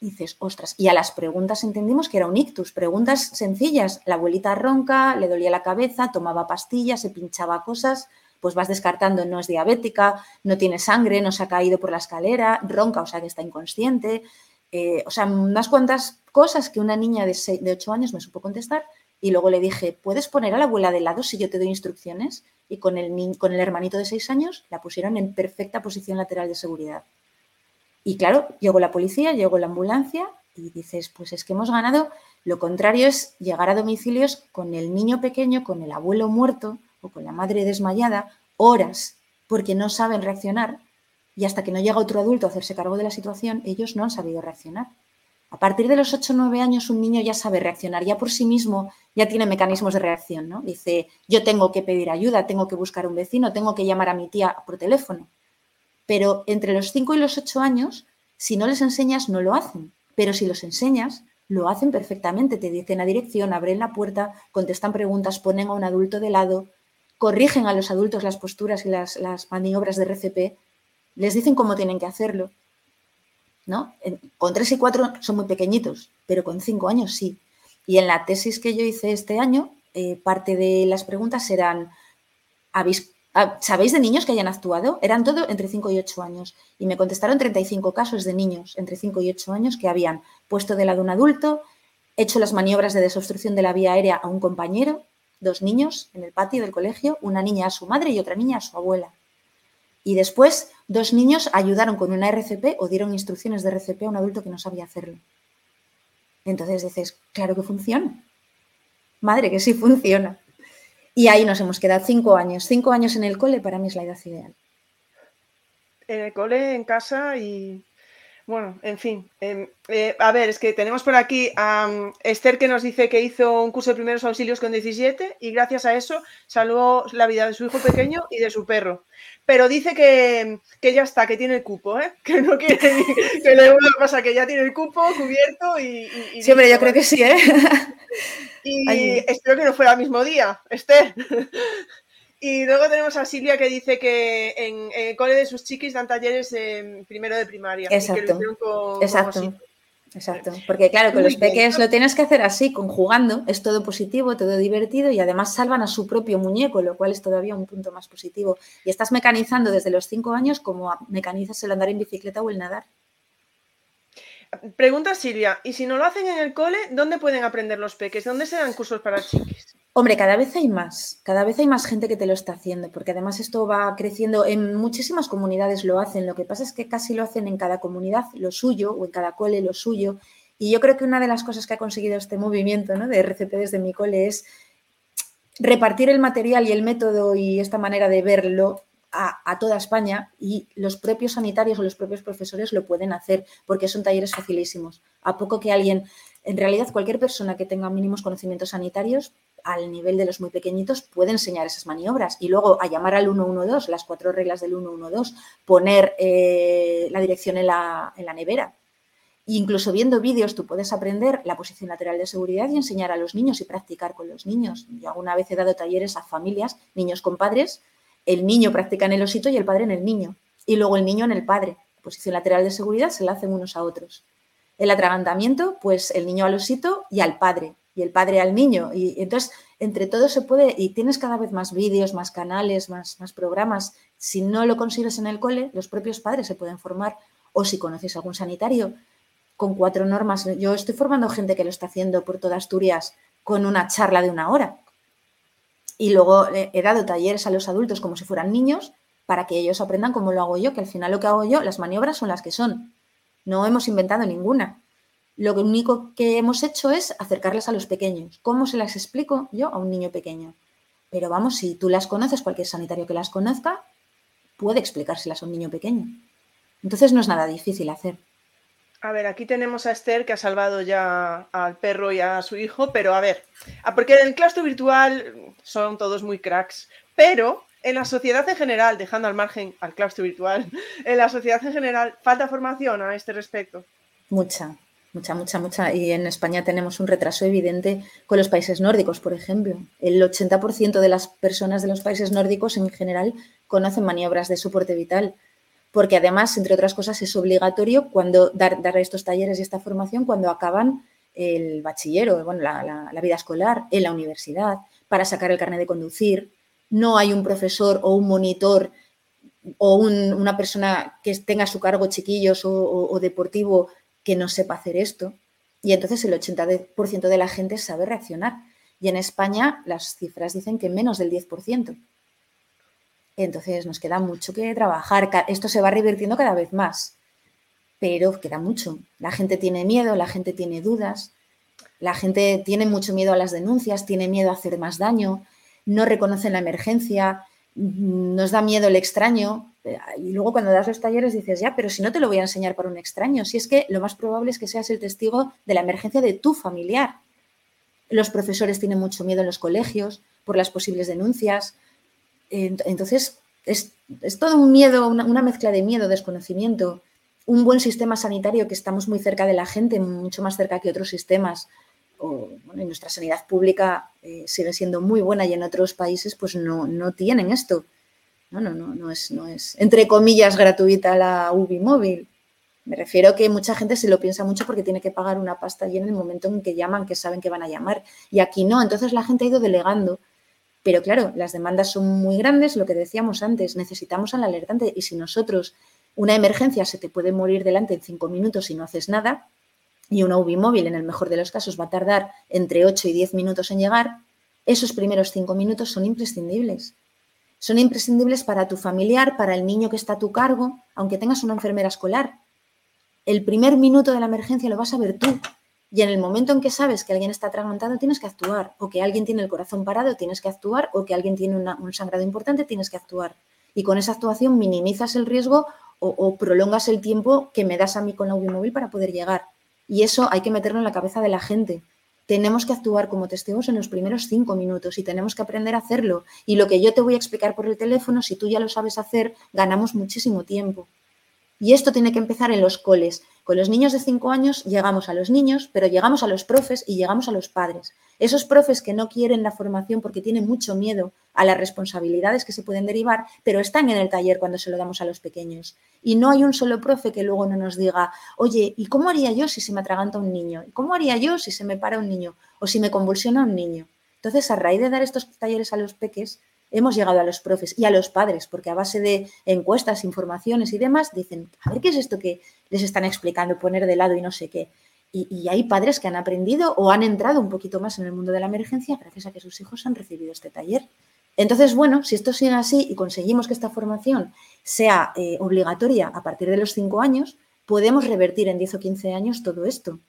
dices, ostras, y a las preguntas entendimos que era un ictus, preguntas sencillas. La abuelita ronca, le dolía la cabeza, tomaba pastillas, se pinchaba cosas pues vas descartando, no es diabética, no tiene sangre, no se ha caído por la escalera, ronca, o sea que está inconsciente. Eh, o sea, unas cuantas cosas que una niña de, de 8 años me supo contestar y luego le dije, ¿puedes poner a la abuela de lado si yo te doy instrucciones? Y con el, con el hermanito de 6 años la pusieron en perfecta posición lateral de seguridad. Y claro, llegó la policía, llegó la ambulancia y dices, pues es que hemos ganado. Lo contrario es llegar a domicilios con el niño pequeño, con el abuelo muerto, con la madre desmayada horas porque no saben reaccionar y hasta que no llega otro adulto a hacerse cargo de la situación, ellos no han sabido reaccionar. A partir de los 8 o 9 años un niño ya sabe reaccionar, ya por sí mismo ya tiene mecanismos de reacción, ¿no? Dice, yo tengo que pedir ayuda, tengo que buscar un vecino, tengo que llamar a mi tía por teléfono. Pero entre los 5 y los 8 años, si no les enseñas, no lo hacen. Pero si los enseñas, lo hacen perfectamente. Te dicen la dirección, abren la puerta, contestan preguntas, ponen a un adulto de lado, corrigen a los adultos las posturas y las, maniobras de RCP, les dicen cómo tienen que hacerlo. ¿no? Con tres y cuatro son muy pequeñitos, pero con cinco años sí. Y en la tesis que yo hice este año, eh, parte de las preguntas eran, ah, ¿sabéis de niños que hayan actuado? Eran todo entre 5 y 8 años. Y me contestaron 35 casos de niños entre 5 y 8 años que habían puesto de lado un adulto, hecho las maniobras de desobstrucción de la vía aérea a un compañero, dos niños en el patio del colegio, una niña a su madre y otra niña a su abuela. Y después dos niños ayudaron con una RCP o dieron instrucciones de RCP a un adulto que no sabía hacerlo. Entonces dices, claro que funciona. Madre, que sí funciona. Y ahí nos hemos quedado cinco años. Cinco años en el cole para mí es la edad ideal. En el cole, en casa y bueno, en fin. Em, eh, a ver, es que tenemos por aquí a mm, Esther que nos dice que hizo un curso de primeros auxilios con 17 y gracias a eso salvó la vida de su hijo pequeño y de su perro. Pero dice que, ya está, que tiene el cupo, ¿eh? Que no quiere que le pasa, que ya tiene el cupo cubierto y... y, yo creo que sí, ¿eh? Y espero que no fuera el mismo día, Esther. Y luego tenemos a Silvia que dice que en, el cole de sus chiquis dan talleres primero de primaria. Exacto. exacto. Exacto, porque claro, con los peques lo tienes que hacer así, conjugando, es todo positivo, todo divertido y además salvan a su propio muñeco, lo cual es todavía un punto más positivo. Y estás mecanizando desde los cinco años como mecanizas el andar en bicicleta o el nadar. Pregunta Silvia, ¿y si no lo hacen en el cole, dónde pueden aprender los peques? ¿Dónde se dan cursos para chiquis? Hombre, cada vez hay más, cada vez hay más gente que te lo está haciendo, porque además esto va creciendo, en muchísimas comunidades lo hacen, lo que pasa es que casi lo hacen en cada comunidad lo suyo o en cada cole lo suyo, y yo creo que una de las cosas que ha conseguido este movimiento ¿no? de RCP desde mi cole es repartir el material y el método y esta manera de verlo a, a, toda España y los propios sanitarios o los propios profesores lo pueden hacer porque son talleres facilísimos. A poco que alguien, en realidad cualquier persona que tenga mínimos conocimientos sanitarios al nivel de los muy pequeñitos puede enseñar esas maniobras y luego a llamar al 112, las cuatro reglas del 112, poner eh, la dirección en la, la nevera. incluso viendo vídeos tú puedes aprender la posición lateral de seguridad y enseñar a los niños y practicar con los niños. Yo alguna vez he dado talleres a familias, niños con padres, el niño practica en el osito y el padre en el niño. Y luego el niño en el padre. posición lateral de seguridad se la hacen unos a otros. El atragantamiento, pues el niño al osito y al padre y el padre al niño. Y entonces, entre todos se puede, y tienes cada vez más vídeos, más canales, más, más programas. Si no lo consigues en el cole, los propios padres se pueden formar. O si conoces algún sanitario, con cuatro normas. Yo estoy formando gente que lo está haciendo por toda Asturias con una charla de una hora. Y luego he dado talleres a los adultos como si fueran niños para que ellos aprendan cómo lo hago yo, que al final lo que hago yo, las maniobras son las que son. No hemos inventado ninguna. Lo único que hemos hecho es acercarlas a los pequeños. ¿Cómo se las explico yo a un niño pequeño? Pero vamos, si tú las conoces, cualquier sanitario que las conozca, puede explicárselas a un niño pequeño. Entonces no es nada difícil hacer. A ver, aquí tenemos a Esther que ha salvado ya al perro y a su hijo, pero a ver, ah, porque en el claustro virtual son todos muy cracks, pero en la sociedad en general, dejando al margen al claustro virtual, en la sociedad en general, ¿falta formación a este respecto? Mucha, Mucha, mucha, mucha. Y en España tenemos un retraso evidente con los países nórdicos, por ejemplo. El 80% de las personas de los países nórdicos en general conocen maniobras de soporte vital, porque además, entre otras cosas, es obligatorio cuando dar, estos talleres y esta formación cuando acaban el bachillero, bueno, la, vida escolar, en la universidad, para sacar el carnet de conducir. No hay un profesor o un monitor o una persona que tenga a su cargo chiquillos o deportivo que no sepa hacer esto. Y entonces el 80% de la gente sabe reaccionar. Y en España las cifras dicen que menos del 10%. Entonces nos queda mucho que trabajar. Esto se va revirtiendo cada vez más, pero queda mucho. La gente tiene miedo, la gente tiene dudas, la gente tiene mucho miedo a las denuncias, tiene miedo a hacer más daño, no reconocen la emergencia, nos da miedo el extraño. Y luego cuando das los talleres dices, ya, pero si no te lo voy a enseñar para un extraño, si es que lo más probable es que seas el testigo de la emergencia de tu familiar. Los profesores tienen mucho miedo en los colegios por las posibles denuncias. Entonces, es, todo un miedo, una, una, mezcla de miedo, desconocimiento, un buen sistema sanitario que estamos muy cerca de la gente, mucho más cerca que otros sistemas, en nuestra sanidad pública eh, sigue siendo muy buena y en otros países pues no, no tienen esto. No, no, no, no es, no es, entre comillas, gratuita la UBI móvil. Me refiero que mucha gente se lo piensa mucho porque tiene que pagar una pasta y en el momento en que llaman, que saben que van a llamar. Y aquí no, entonces la gente ha ido delegando. Pero claro, las demandas son muy grandes, lo que decíamos antes, necesitamos al alertante. Y si nosotros, una emergencia se te puede morir delante en cinco minutos y no haces nada, y una UBI móvil en el mejor de los casos va a tardar entre 8 y 10 minutos en llegar, esos primeros 5 minutos son imprescindibles. Son imprescindibles para tu familiar, para el niño que está a tu cargo, aunque tengas una enfermera escolar. El primer minuto de la emergencia lo vas a ver tú Y en el momento en que sabes que alguien está atragantado, tienes que actuar. O que alguien tiene el corazón parado, tienes que actuar. O que alguien tiene un sangrado importante, tienes que actuar. Y con esa actuación minimizas el riesgo o, prolongas el tiempo que me das a mí con la móvil para poder llegar. Y eso hay que meterlo en la cabeza de la gente. Tenemos que actuar como testigos en los primeros cinco minutos y tenemos que aprender a hacerlo. Y lo que yo te voy a explicar por el teléfono, si tú ya lo sabes hacer, ganamos muchísimo tiempo. Y esto tiene que empezar en los coles. Con los niños de 5 años llegamos a los niños, pero llegamos a los profes y llegamos a los padres. Esos profes que no quieren la formación porque tienen mucho miedo a las responsabilidades que se pueden derivar, pero están en el taller cuando se lo damos a los pequeños. Y no hay un solo profe que luego no nos diga, oye, ¿y cómo haría yo si se me atraganta un niño? ¿Y cómo haría yo si se me para un niño? O si me convulsiona un niño. Entonces, a raíz de dar estos talleres a los peques, hemos llegado a los profes y a los padres, porque a base de encuestas, informaciones y demás, dicen, a ver qué es esto que les están explicando, poner de lado y no sé qué. Y, hay padres que han aprendido o han entrado un poquito más en el mundo de la emergencia gracias a que sus hijos han recibido este taller. Entonces, bueno, si esto sigue así y conseguimos que esta formación sea eh, obligatoria a partir de los cinco años, podemos revertir en 10 o 15 años todo esto.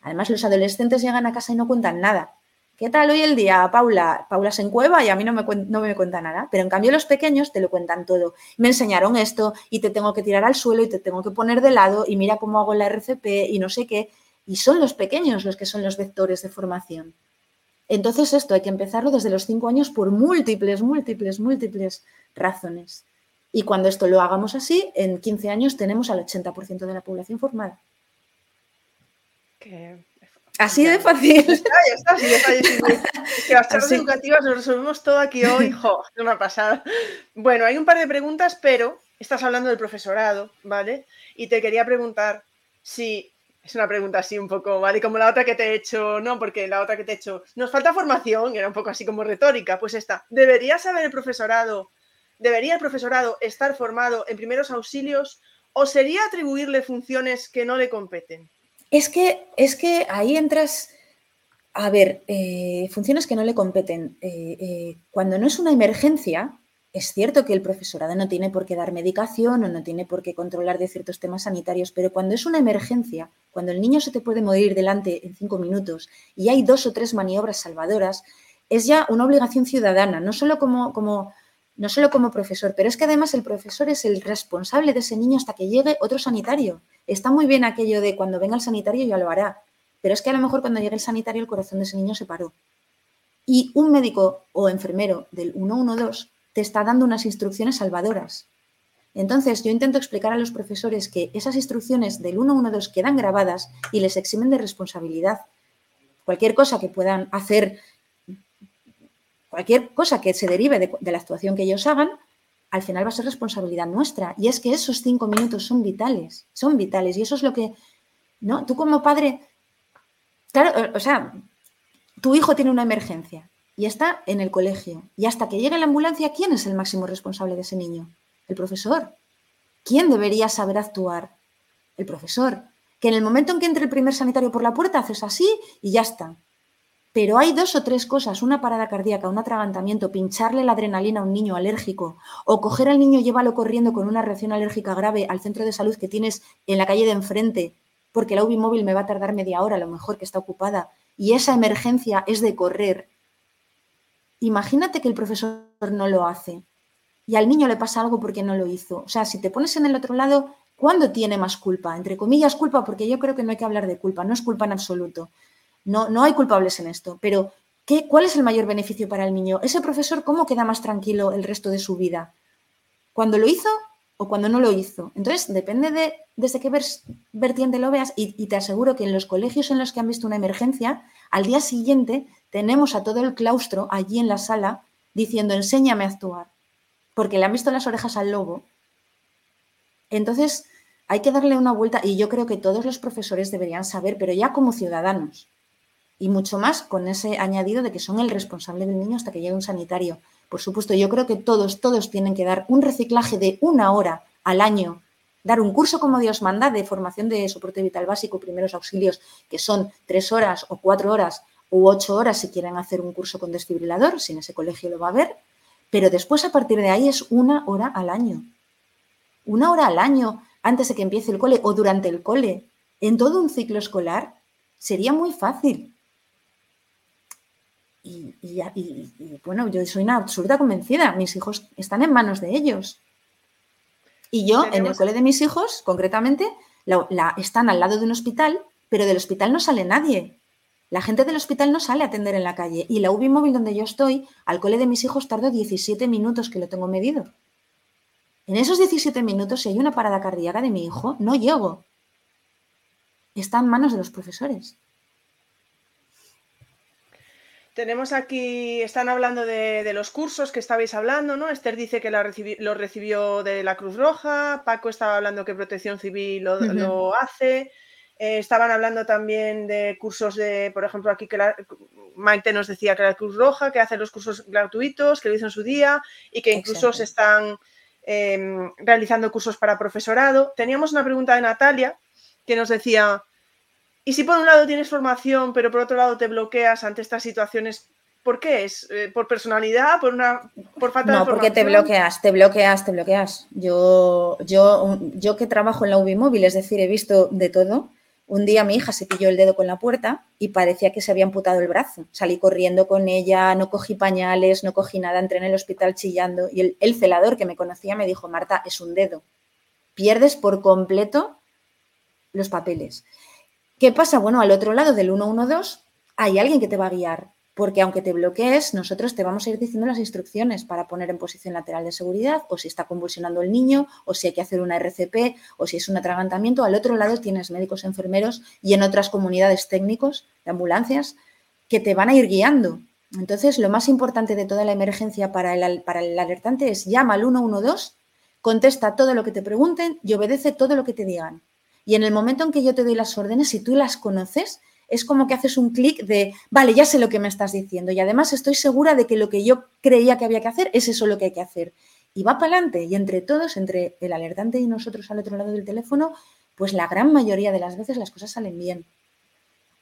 Además, los adolescentes llegan a casa y no cuentan nada. ¿Qué tal hoy el día, Paula? Paula se encueva y a mí no me, no me cuenta nada. Pero en cambio los pequeños te lo cuentan todo. Me enseñaron esto y te tengo que tirar al suelo y te tengo que poner de lado y mira cómo hago la RCP y no sé qué. Y son los pequeños los que son los vectores de formación. Entonces esto hay que empezarlo desde los cinco años por múltiples, múltiples, múltiples razones. Y cuando esto lo hagamos así, en 15 años tenemos al 80% de la población formada. Así de fácil. Ya está, ya está, Es que las charlas educativas lo resolvemos todo aquí hoy. Jo, es una pasada. Bueno, hay un par de preguntas, pero estás hablando del profesorado, ¿vale? Y te quería preguntar si. Es una pregunta así un poco, ¿vale? Como la otra que te he hecho, no, porque la otra que te he hecho, nos falta formación, era un poco así como retórica, pues esta. ¿Debería saber el profesorado, debería el profesorado estar formado en primeros auxilios o sería atribuirle funciones que no le competen? Es que, es que ahí entras, a ver, eh, funciones que no le competen. Eh, eh, cuando no es una emergencia, es cierto que el profesorado no tiene por qué dar medicación o no tiene por qué controlar de ciertos temas sanitarios, pero cuando es una emergencia, cuando el niño se te puede morir delante en cinco minutos y hay dos o tres maniobras salvadoras, es ya una obligación ciudadana, no solo como, como, no solo como profesor, pero es que además el profesor es el responsable de ese niño hasta que llegue otro sanitario. Está muy bien aquello de cuando venga el sanitario ya lo hará, pero es que a lo mejor cuando llegue el sanitario el corazón de ese niño se paró. Y un médico o enfermero del 112 te está dando unas instrucciones salvadoras. Entonces, yo intento explicar a los profesores que esas instrucciones del 112 quedan grabadas y les eximen de responsabilidad. Cualquier cosa que puedan hacer, cualquier cosa que se derive de, la actuación que ellos hagan, al final va a ser responsabilidad nuestra. Y es que esos cinco minutos son vitales, son vitales. Y eso es lo que, ¿no? Tú como padre, claro, o sea, tu hijo tiene una emergencia y está en el colegio. Y hasta que llegue la ambulancia, ¿quién es el máximo responsable de ese niño? El profesor. ¿Quién debería saber actuar? El profesor. Que en el momento en que entre el primer sanitario por la puerta haces así y ya está. Pero hay dos o tres cosas, una parada cardíaca, un atragantamiento, pincharle la adrenalina a un niño alérgico o coger al niño y llevarlo corriendo con una reacción alérgica grave al centro de salud que tienes en la calle de enfrente, porque la UBI me va a tardar media hora, a lo mejor que está ocupada, y esa emergencia es de correr. Imagínate que el profesor no lo hace y al niño le pasa algo porque no lo hizo. O sea, si te pones en el otro lado, ¿cuándo tiene más culpa? Entre comillas, culpa, porque yo creo que no hay que hablar de culpa, no es culpa en absoluto. No, no hay culpables en esto, pero ¿qué, ¿cuál es el mayor beneficio para el niño? ¿Ese profesor cómo queda más tranquilo el resto de su vida? ¿Cuando lo hizo o cuando no lo hizo? Entonces, depende de desde qué vertiente lo veas y, y te aseguro que en los colegios en los que han visto una emergencia, al día siguiente tenemos a todo el claustro allí en la sala diciendo enséñame a actuar, porque le han visto las orejas al lobo. Entonces, hay que darle una vuelta y yo creo que todos los profesores deberían saber, pero ya como ciudadanos, y mucho más con ese añadido de que son el responsable del niño hasta que llegue un sanitario. Por supuesto, yo creo que todos, todos tienen que dar un reciclaje de una hora al año, dar un curso como Dios manda de formación de soporte vital básico, primeros auxilios, que son tres horas o cuatro horas u ocho horas si quieren hacer un curso con desfibrilador, si en ese colegio lo va a ver, pero después a partir de ahí es una hora al año. Una hora al año antes de que empiece el cole o durante el cole, en todo un ciclo escolar, Sería muy fácil. Y, bueno, yo soy una absoluta convencida, mis hijos están en manos de ellos. Y yo, en el cole de mis hijos, concretamente, la, están al lado de un hospital, pero del hospital no sale nadie. La gente del hospital no sale a atender en la calle. Y la UBI móvil donde yo estoy, al cole de mis hijos tardo 17 minutos que lo tengo medido. En esos 17 minutos, si hay una parada cardíaca de mi hijo, no llego. Está en manos de los profesores. Tenemos aquí, están hablando de, los cursos que estabais hablando, ¿no? Esther dice que lo recibió de la Cruz Roja, Paco estaba hablando que Protección Civil lo, hace, eh, estaban hablando también de cursos de, por ejemplo, aquí que Maite nos decía que la Cruz Roja, que hace los cursos gratuitos, que lo hizo en su día y que incluso se están em, realizando cursos para profesorado. Teníamos una pregunta de Natalia que nos decía, y si por un lado tienes formación, pero por otro lado te bloqueas ante estas situaciones, ¿por qué es? Eh, ¿Por personalidad? ¿Por una por falta de formación? No, porque te bloqueas, te bloqueas, te bloqueas. Yo, yo, yo que trabajo en la UBI móvil, es decir, he visto de todo. Un día mi hija se pilló el dedo con la puerta y parecía que se había amputado el brazo. Salí corriendo con ella, no cogí pañales, no cogí nada, entré en el hospital chillando y el, el celador que me conocía me dijo, Marta, es un dedo. Pierdes por completo los papeles. ¿Qué pasa? Bueno, al otro lado del 112 hay alguien que te va a guiar, porque aunque te bloquees, nosotros te vamos a ir diciendo las instrucciones para poner en posición lateral de seguridad, o si está convulsionando el niño, o si hay que hacer una RCP, o si es un atragantamiento. Al otro lado tienes médicos enfermeros y en otras comunidades técnicos de ambulancias que te van a ir guiando. Entonces, lo más importante de toda la emergencia para el, para el alertante es llama al 112, contesta todo lo que te pregunten y obedece todo lo que te digan. Y en el momento en que yo te doy las órdenes, si tú las conoces, es como que haces un clic de, vale, ya sé lo que me estás diciendo y además estoy segura de que lo que yo creía que había que hacer es eso lo que hay que hacer. Y va para adelante y entre todos, entre el alertante y nosotros al otro lado del teléfono, pues la gran mayoría de las veces las cosas salen bien.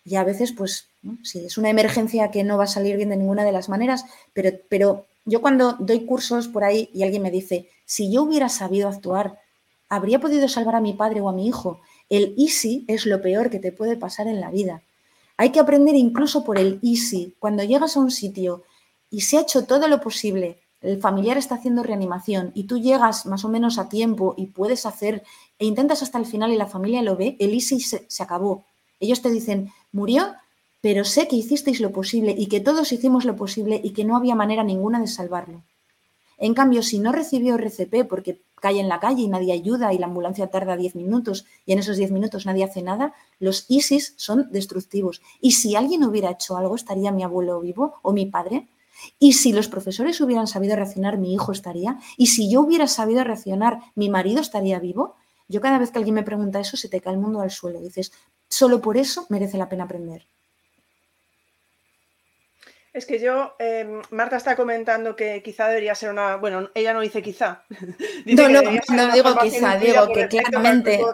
Y a veces, pues, sí, es una emergencia que no va a salir bien de ninguna de las maneras, pero, pero yo cuando doy cursos por ahí y alguien me dice, si yo hubiera sabido actuar, ¿habría podido salvar a mi padre o a mi hijo? El easy es lo peor que te puede pasar en la vida. Hay que aprender incluso por el easy. Cuando llegas a un sitio y se ha hecho todo lo posible, el familiar está haciendo reanimación y tú llegas más o menos a tiempo y puedes hacer e intentas hasta el final y la familia lo ve, el easy se, se acabó. Ellos te dicen, murió, pero sé que hicisteis lo posible y que todos hicimos lo posible y que no había manera ninguna de salvarlo. En cambio, si no recibió RCP porque cae en la calle y nadie ayuda y la ambulancia tarda 10 minutos y en esos 10 minutos nadie hace nada, los ISIS son destructivos. Y si alguien hubiera hecho algo, estaría mi abuelo vivo o mi padre. Y si los profesores hubieran sabido reaccionar, mi hijo estaría. Y si yo hubiera sabido reaccionar, mi marido estaría vivo. Yo cada vez que alguien me pregunta eso, se te cae el mundo al suelo. Dices, solo por eso merece la pena aprender. Es que yo, em, Marta está comentando que quizá debería ser una, bueno, ella no dice quizá. no, no, no digo quizá, digo que claramente.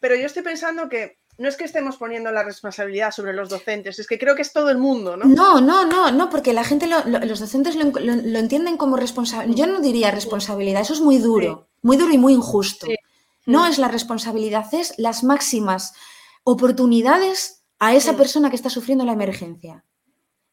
Pero yo estoy pensando que no es que estemos poniendo la responsabilidad sobre los docentes, es que creo que es todo el mundo, ¿no? No, no, no, no, porque la gente, los docentes lo, entienden como responsabilidad. Yo no diría responsabilidad, eso es muy duro, muy duro y muy injusto. No mm. es la responsabilidad, es las máximas oportunidades a esa persona que está sufriendo la emergencia.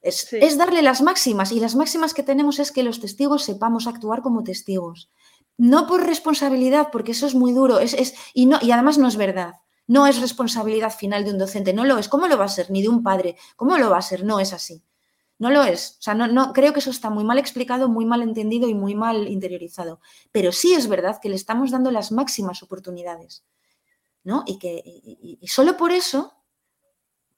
Es, darle las máximas y las máximas que tenemos es que los testigos sepamos actuar como testigos. No por responsabilidad, porque eso es muy duro es, y, no, y además no es verdad. No es responsabilidad final de un docente, no lo es. ¿Cómo lo va a ser? Ni de un padre. ¿Cómo lo va a ser? No es así. No lo es. O sea, no, no, creo que eso está muy mal explicado, muy mal entendido y muy mal interiorizado. Pero sí es verdad que le estamos dando las máximas oportunidades. ¿no? Y que y solo por eso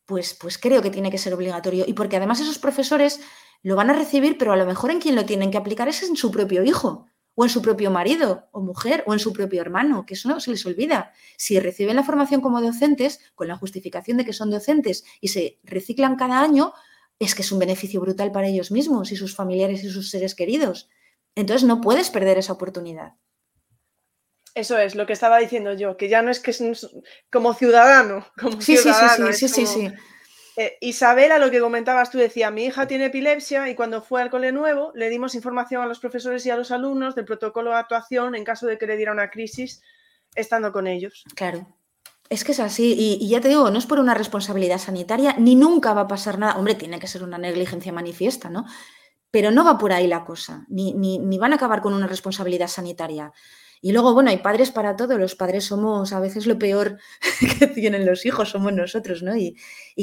pues, pues creo que tiene que ser obligatorio. Y porque además esos profesores lo van a recibir, pero a lo mejor en quien lo tienen que aplicar es en su propio hijo, o en su propio marido o mujer, o en su propio hermano, que eso no se les olvida. Si reciben la formación como docentes, con la justificación de que son docentes y se reciclan cada año, es que es un beneficio brutal para ellos mismos y sus familiares y sus seres queridos. Entonces no puedes perder esa oportunidad. Eso es lo que estaba diciendo yo, que ya no es que es como ciudadano. Como sí, ciudadano, sí, sí, sí, sí, eh, Isabela, lo que comentabas tú, decía, mi hija tiene epilepsia y cuando fue al cole nuevo le dimos información a los profesores y a los alumnos del protocolo de actuación en caso de que le diera una crisis estando con ellos. Claro. Es que es así, y, ya te digo, no es por una responsabilidad sanitaria, ni nunca va a pasar nada. Hombre, tiene que ser una negligencia manifiesta, ¿no? Pero no va por ahí la cosa, ni, ni, van a acabar con una responsabilidad sanitaria. Y luego, bueno, hay padres para todo, los padres somos a veces lo peor que tienen los hijos, somos nosotros, ¿no? Y,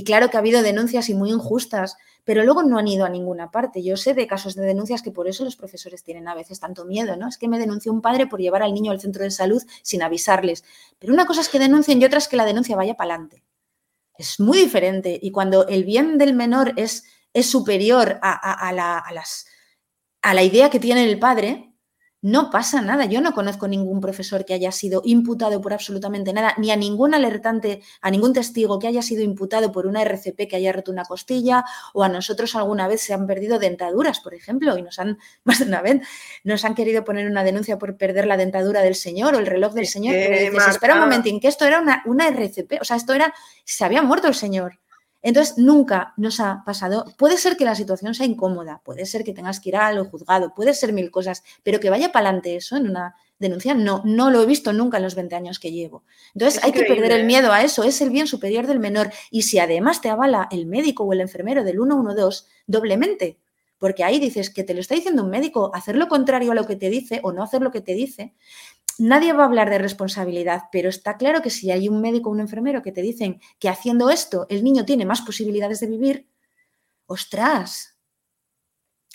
claro que ha habido denuncias y muy injustas pero luego no han ido a ninguna parte. Yo sé de casos de denuncias que por eso los profesores tienen a veces tanto miedo, ¿no? Es que me denunció un padre por llevar al niño al centro de salud sin avisarles. Pero una cosa es que denuncien y otra es que la denuncia vaya para adelante. Es muy diferente. Y cuando el bien del menor es, es superior a, la, a, las, a la idea que tiene el padre, no pasa nada. Yo no conozco ningún profesor que haya sido imputado por absolutamente nada, ni a ningún alertante, a ningún testigo que haya sido imputado por una RCP que haya roto una costilla, o a nosotros alguna vez se han perdido dentaduras, por ejemplo, y nos han, más de una vez, nos han querido poner una denuncia por perder la dentadura del señor o el reloj del señor. pero espera un momentín, que esto era una, una RCP, o sea, esto era, se había muerto el señor. Entonces, nunca nos ha pasado. Puede ser que la situación sea incómoda, puede ser que tengas que ir a lo juzgado, puede ser mil cosas, pero que vaya para adelante eso en una denuncia, no, no lo he visto nunca en los 20 años que llevo. Entonces, hay que perder el ¿eh? miedo a eso, es el bien superior del menor. Y si además te avala el médico o el enfermero del 112, doblemente, porque ahí dices que te lo está diciendo un médico, hacer lo contrario a lo que te dice o no hacer lo que te dice, nadie va a hablar de responsabilidad, pero está claro que si hay un médico o un enfermero que te dicen que haciendo esto el niño tiene más posibilidades de vivir, ostras,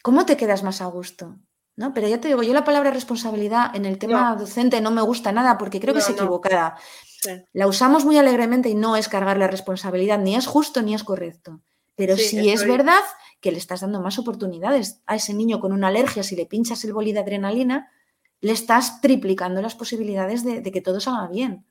¿cómo te quedas más a gusto? ¿No? Pero ya te digo, yo la palabra responsabilidad en el tema docente no me gusta nada porque creo que es equivocada. La usamos muy alegremente y no es cargar la responsabilidad, ni es justo ni es correcto. Pero sí, es verdad que le estás dando más oportunidades a ese niño con una alergia si le pinchas el boli de adrenalina, le estás triplicando las posibilidades de, que todo salga bien.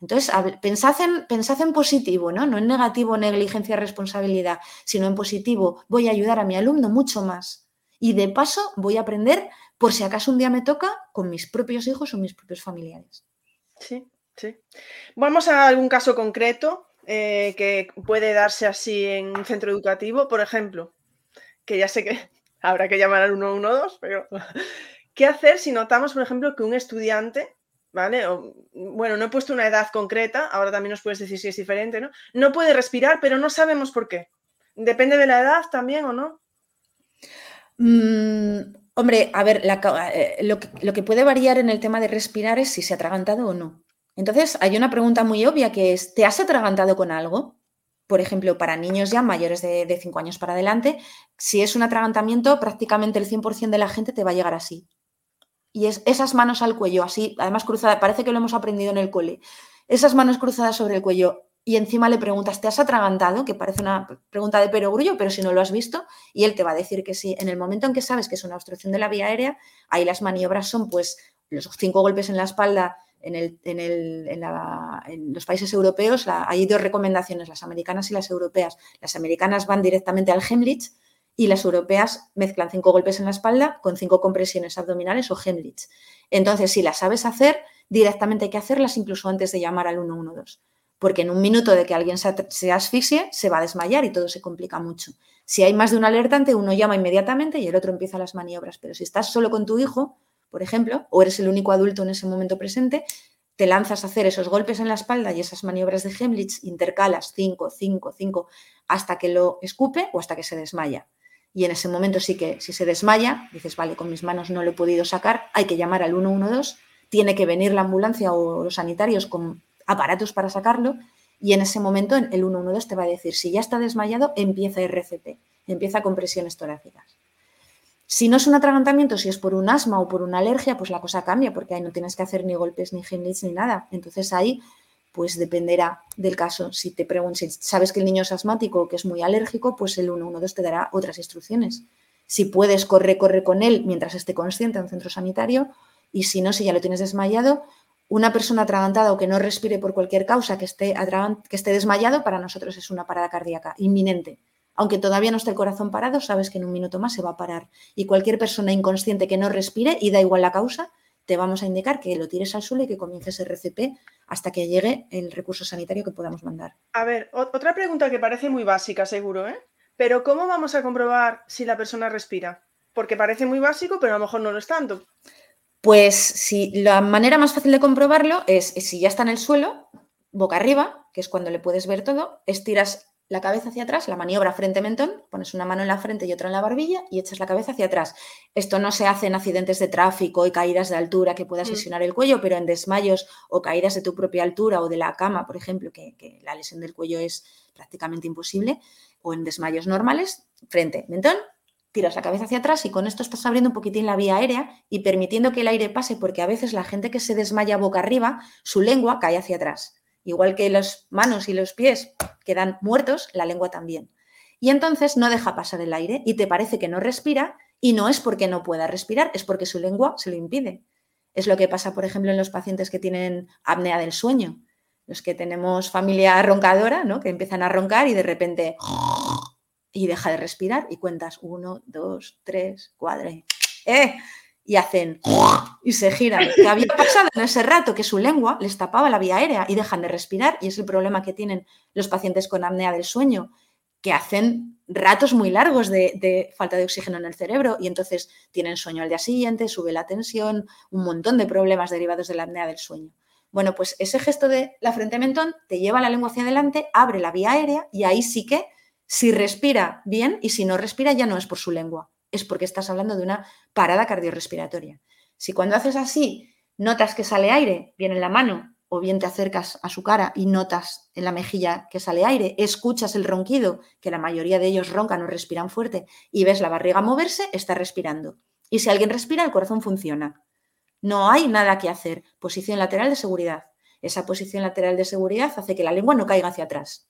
Entonces, pensad en, en positivo, ¿no? No en negativo, negligencia, responsabilidad, sino en positivo. Voy a ayudar a mi alumno mucho más. Y de paso voy a aprender, por si acaso un día me toca, con mis propios hijos o mis propios familiares. Sí, sí. Vamos a algún caso concreto eh, que puede darse así en un centro educativo, por ejemplo, que ya sé que habrá que llamar al 112, pero ¿Qué hacer si notamos, por ejemplo, que un estudiante, ¿vale? bueno, no he puesto una edad concreta, ahora también nos puedes decir si es diferente, ¿no? No puede respirar, pero no sabemos por qué. ¿Depende de la edad también o no? Mm, hombre, a ver, eh, lo, que, puede variar en el tema de respirar es si se ha atragantado o no. Entonces, hay una pregunta muy obvia que es, ¿te has atragantado con algo? por ejemplo, para niños ya mayores de 5 años para adelante, si es un atragantamiento, prácticamente el 100% de la gente te va a llegar así y es esas manos al cuello, así, además cruzadas, parece que lo hemos aprendido en el cole, esas manos cruzadas sobre el cuello y encima le preguntas, ¿te has atragantado? Que parece una pregunta de perogrullo, pero si no lo has visto, y él te va a decir que sí. En el momento en que sabes que es una obstrucción de la vía aérea, ahí las maniobras son pues los cinco golpes en la espalda en, el, en, el, en, los países europeos, hay dos recomendaciones, las americanas y las europeas. Las americanas van directamente al Hemlich, y las europeas mezclan cinco golpes en la espalda con cinco compresiones abdominales o Hemlich. Entonces, si las sabes hacer, directamente hay que hacerlas incluso antes de llamar al 112, porque en un minuto de que alguien se, asfixie, se va a desmayar y todo se complica mucho. Si hay más de un alertante, uno llama inmediatamente y el otro empieza las maniobras, pero si estás solo con tu hijo, por ejemplo, o eres el único adulto en ese momento presente, te lanzas a hacer esos golpes en la espalda y esas maniobras de Hemlich, intercalas 5, 5, 5, hasta que lo escupe o hasta que se desmaya y en ese momento sí que si se desmaya, dices, vale, con mis manos no lo he podido sacar, hay que llamar al 112, tiene que venir la ambulancia o los sanitarios con aparatos para sacarlo y en ese momento el 112 te va a decir, si ya está desmayado, empieza RCP, empieza con presiones torácicas. Si no es un atragantamiento, si es por un asma o por una alergia, pues la cosa cambia porque ahí no tienes que hacer ni golpes, ni Heimlich, ni nada. Entonces ahí pues dependerá del caso. Si te preguntas, si sabes que el niño es asmático o que es muy alérgico, pues el 112 te dará otras instrucciones. Si puedes, corre, corre con él mientras esté consciente en un centro sanitario. Y si no, si ya lo tienes desmayado, una persona atragantada o que no respire por cualquier causa, que esté, que esté desmayado, para nosotros es una parada cardíaca inminente. Aunque todavía no esté el corazón parado, sabes que en un minuto más se va a parar. Y cualquier persona inconsciente que no respire, y da igual la causa, te vamos a indicar que lo tires al suelo y que comiences RCP hasta que llegue el recurso sanitario que podamos mandar. A ver, otra pregunta que parece muy básica, seguro, ¿eh? Pero ¿cómo vamos a comprobar si la persona respira? Porque parece muy básico, pero a lo mejor no lo es tanto. Pues si la manera más fácil de comprobarlo es, si ya está en el suelo, boca arriba, que es cuando le puedes ver todo, estiras la cabeza hacia atrás, la maniobra frente-mentón, pones una mano en la frente y otra en la barbilla y echas la cabeza hacia atrás. Esto no se hace en accidentes de tráfico y caídas de altura que puedas mm. lesionar el cuello, pero en desmayos o caídas de tu propia altura o de la cama, por ejemplo, que, la lesión del cuello es prácticamente imposible, o en desmayos normales, frente, mentón, tiras la cabeza hacia atrás y con esto estás abriendo un poquitín la vía aérea y permitiendo que el aire pase, porque a veces la gente que se desmaya boca arriba, su lengua cae hacia atrás. Igual que las manos y los pies quedan muertos, la lengua también. Y entonces no deja pasar el aire y te parece que no respira y no es porque no pueda respirar, es porque su lengua se lo impide. Es lo que pasa, por ejemplo, en los pacientes que tienen apnea del sueño. Los que tenemos familia roncadora, ¿no? Que empiezan a roncar y de repente y deja de respirar y cuentas uno, dos, tres, cuatro. ¡Eh! Y hacen y se giran. ¿Qué había pasado en ese rato? Que su lengua les tapaba la vía aérea y dejan de respirar y es el problema que tienen los pacientes con apnea del sueño, que hacen ratos muy largos de, falta de oxígeno en el cerebro y entonces tienen sueño al día siguiente, sube la tensión, un montón de problemas derivados de la apnea del sueño. Bueno, pues ese gesto de la frente mentón te lleva la lengua hacia adelante, abre la vía aérea y ahí sí que si respira bien y si no respira ya no es por su lengua, es porque estás hablando de una parada cardiorrespiratoria. Si cuando haces así notas que sale aire, bien en la mano, o bien te acercas a su cara y notas en la mejilla que sale aire, escuchas el ronquido, que la mayoría de ellos roncan o respiran fuerte, y ves la barriga moverse, está respirando. Y si alguien respira, el corazón funciona. No hay nada que hacer. Posición lateral de seguridad. Esa posición lateral de seguridad hace que la lengua no caiga hacia atrás.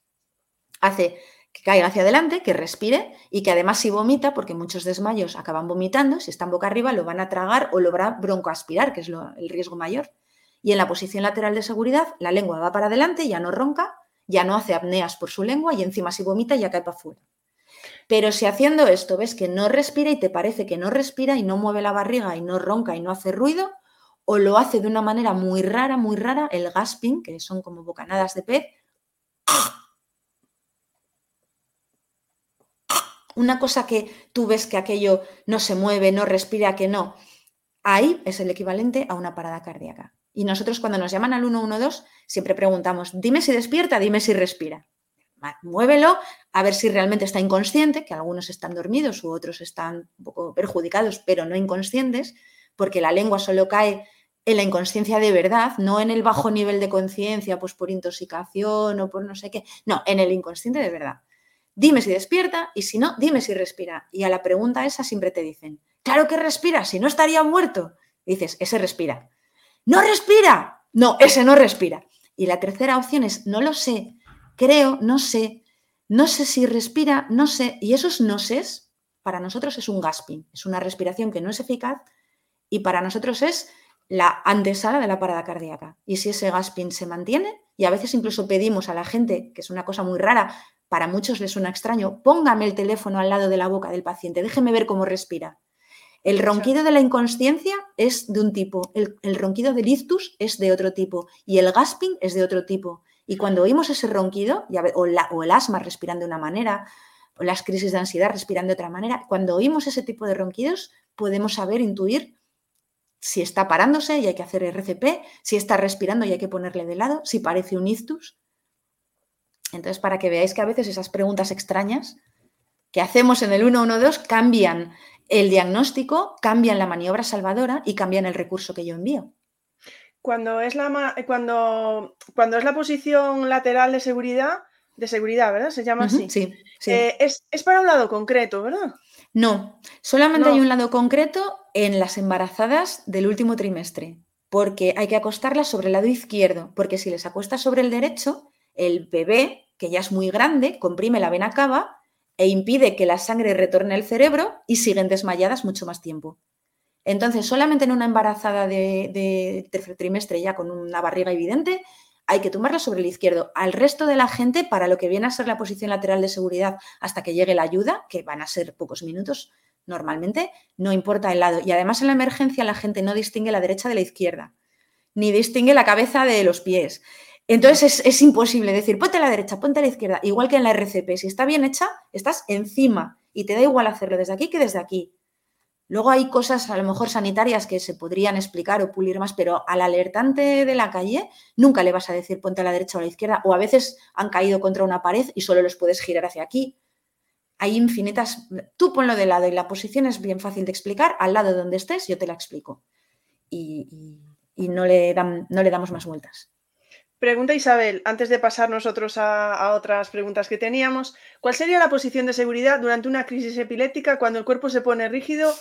Hace que caiga hacia adelante, que respire y que además si vomita, porque muchos desmayos acaban vomitando, si están boca arriba lo van a tragar o lo van a broncoaspirar, que es el riesgo mayor. Y en la posición lateral de seguridad, la lengua va para adelante, ya no ronca, ya no hace apneas por su lengua y encima si vomita ya cae para afuera. Pero si haciendo esto ves que no respira y te parece que no respira y no mueve la barriga y no ronca y no hace ruido, o lo hace de una manera muy rara, muy rara, el gasping, que son como bocanadas de pez, una cosa que tú ves que aquello no se mueve, no respira, que no, ahí es el equivalente a una parada cardíaca. Y nosotros cuando nos llaman al 112 siempre preguntamos, dime si despierta, dime si respira. Muévelo a ver si realmente está inconsciente, que algunos están dormidos u otros están un poco perjudicados, pero no inconscientes, porque la lengua solo cae en la inconsciencia de verdad, no en el bajo nivel de conciencia, pues por intoxicación o por no sé qué, no, en el inconsciente de verdad dime si despierta y si no, dime si respira. Y a la pregunta esa siempre te dicen, claro que respira, si no estaría muerto. dices, ese respira. No respira. No, ese no respira. Y la tercera opción es, no lo sé, creo, no sé, no sé si respira, no sé. Y esos no sé, para nosotros es un gasping, es una respiración que no es eficaz y para nosotros es la antesala de la parada cardíaca. Y si ese gasping se mantiene, y a veces incluso pedimos a la gente, que es una cosa muy rara, para muchos les suena extraño, póngame el teléfono al lado de la boca del paciente, déjeme ver cómo respira. El ronquido de la inconsciencia es de un tipo, el, ronquido del ictus es de otro tipo y el gasping es de otro tipo. Y cuando oímos ese ronquido, o, o el asma respirando de una manera, o las crisis de ansiedad respirando de otra manera, cuando oímos ese tipo de ronquidos podemos saber, intuir si está parándose y hay que hacer RCP, si está respirando y hay que ponerle de lado, si parece un ictus. Entonces, para que veáis que a veces esas preguntas extrañas que hacemos en el 112 cambian el diagnóstico, cambian la maniobra salvadora y cambian el recurso que yo envío. Cuando es la, cuando, cuando es la posición lateral de seguridad, de seguridad, ¿verdad? Se llama así. Sí, eh, es, para un lado concreto, ¿verdad? No, solamente hay un lado concreto en las embarazadas del último trimestre, porque hay que acostarlas sobre el lado izquierdo, porque si les acuestas sobre el derecho, el bebé, que ya es muy grande, comprime la vena cava e impide que la sangre retorne al cerebro y siguen desmayadas mucho más tiempo. Entonces, solamente en una embarazada de, tercer trimestre ya con una barriga evidente, hay que tomarla sobre el izquierdo. Al resto de la gente, para lo que viene a ser la posición lateral de seguridad hasta que llegue la ayuda, que van a ser pocos minutos normalmente, no importa el lado. Y además en la emergencia la gente no distingue la derecha de la izquierda, ni distingue la cabeza de los pies. Entonces es, imposible decir, ponte a la derecha, ponte a la izquierda, igual que en la RCP. Si está bien hecha, estás encima y te da igual hacerlo desde aquí que desde aquí. Luego hay cosas a lo mejor sanitarias que se podrían explicar o pulir más, pero al alertante de la calle nunca le vas a decir ponte a la derecha o a la izquierda, o a veces han caído contra una pared y solo los puedes girar hacia aquí. Hay infinitas, tú ponlo de lado y la posición es bien fácil de explicar, al lado donde estés yo te la explico. Y, no, le no le damos más vueltas. Pregunta Isabel, antes de pasar nosotros a, a, otras preguntas que teníamos, ¿cuál sería la posición de seguridad durante una crisis epiléptica cuando el cuerpo se pone rígido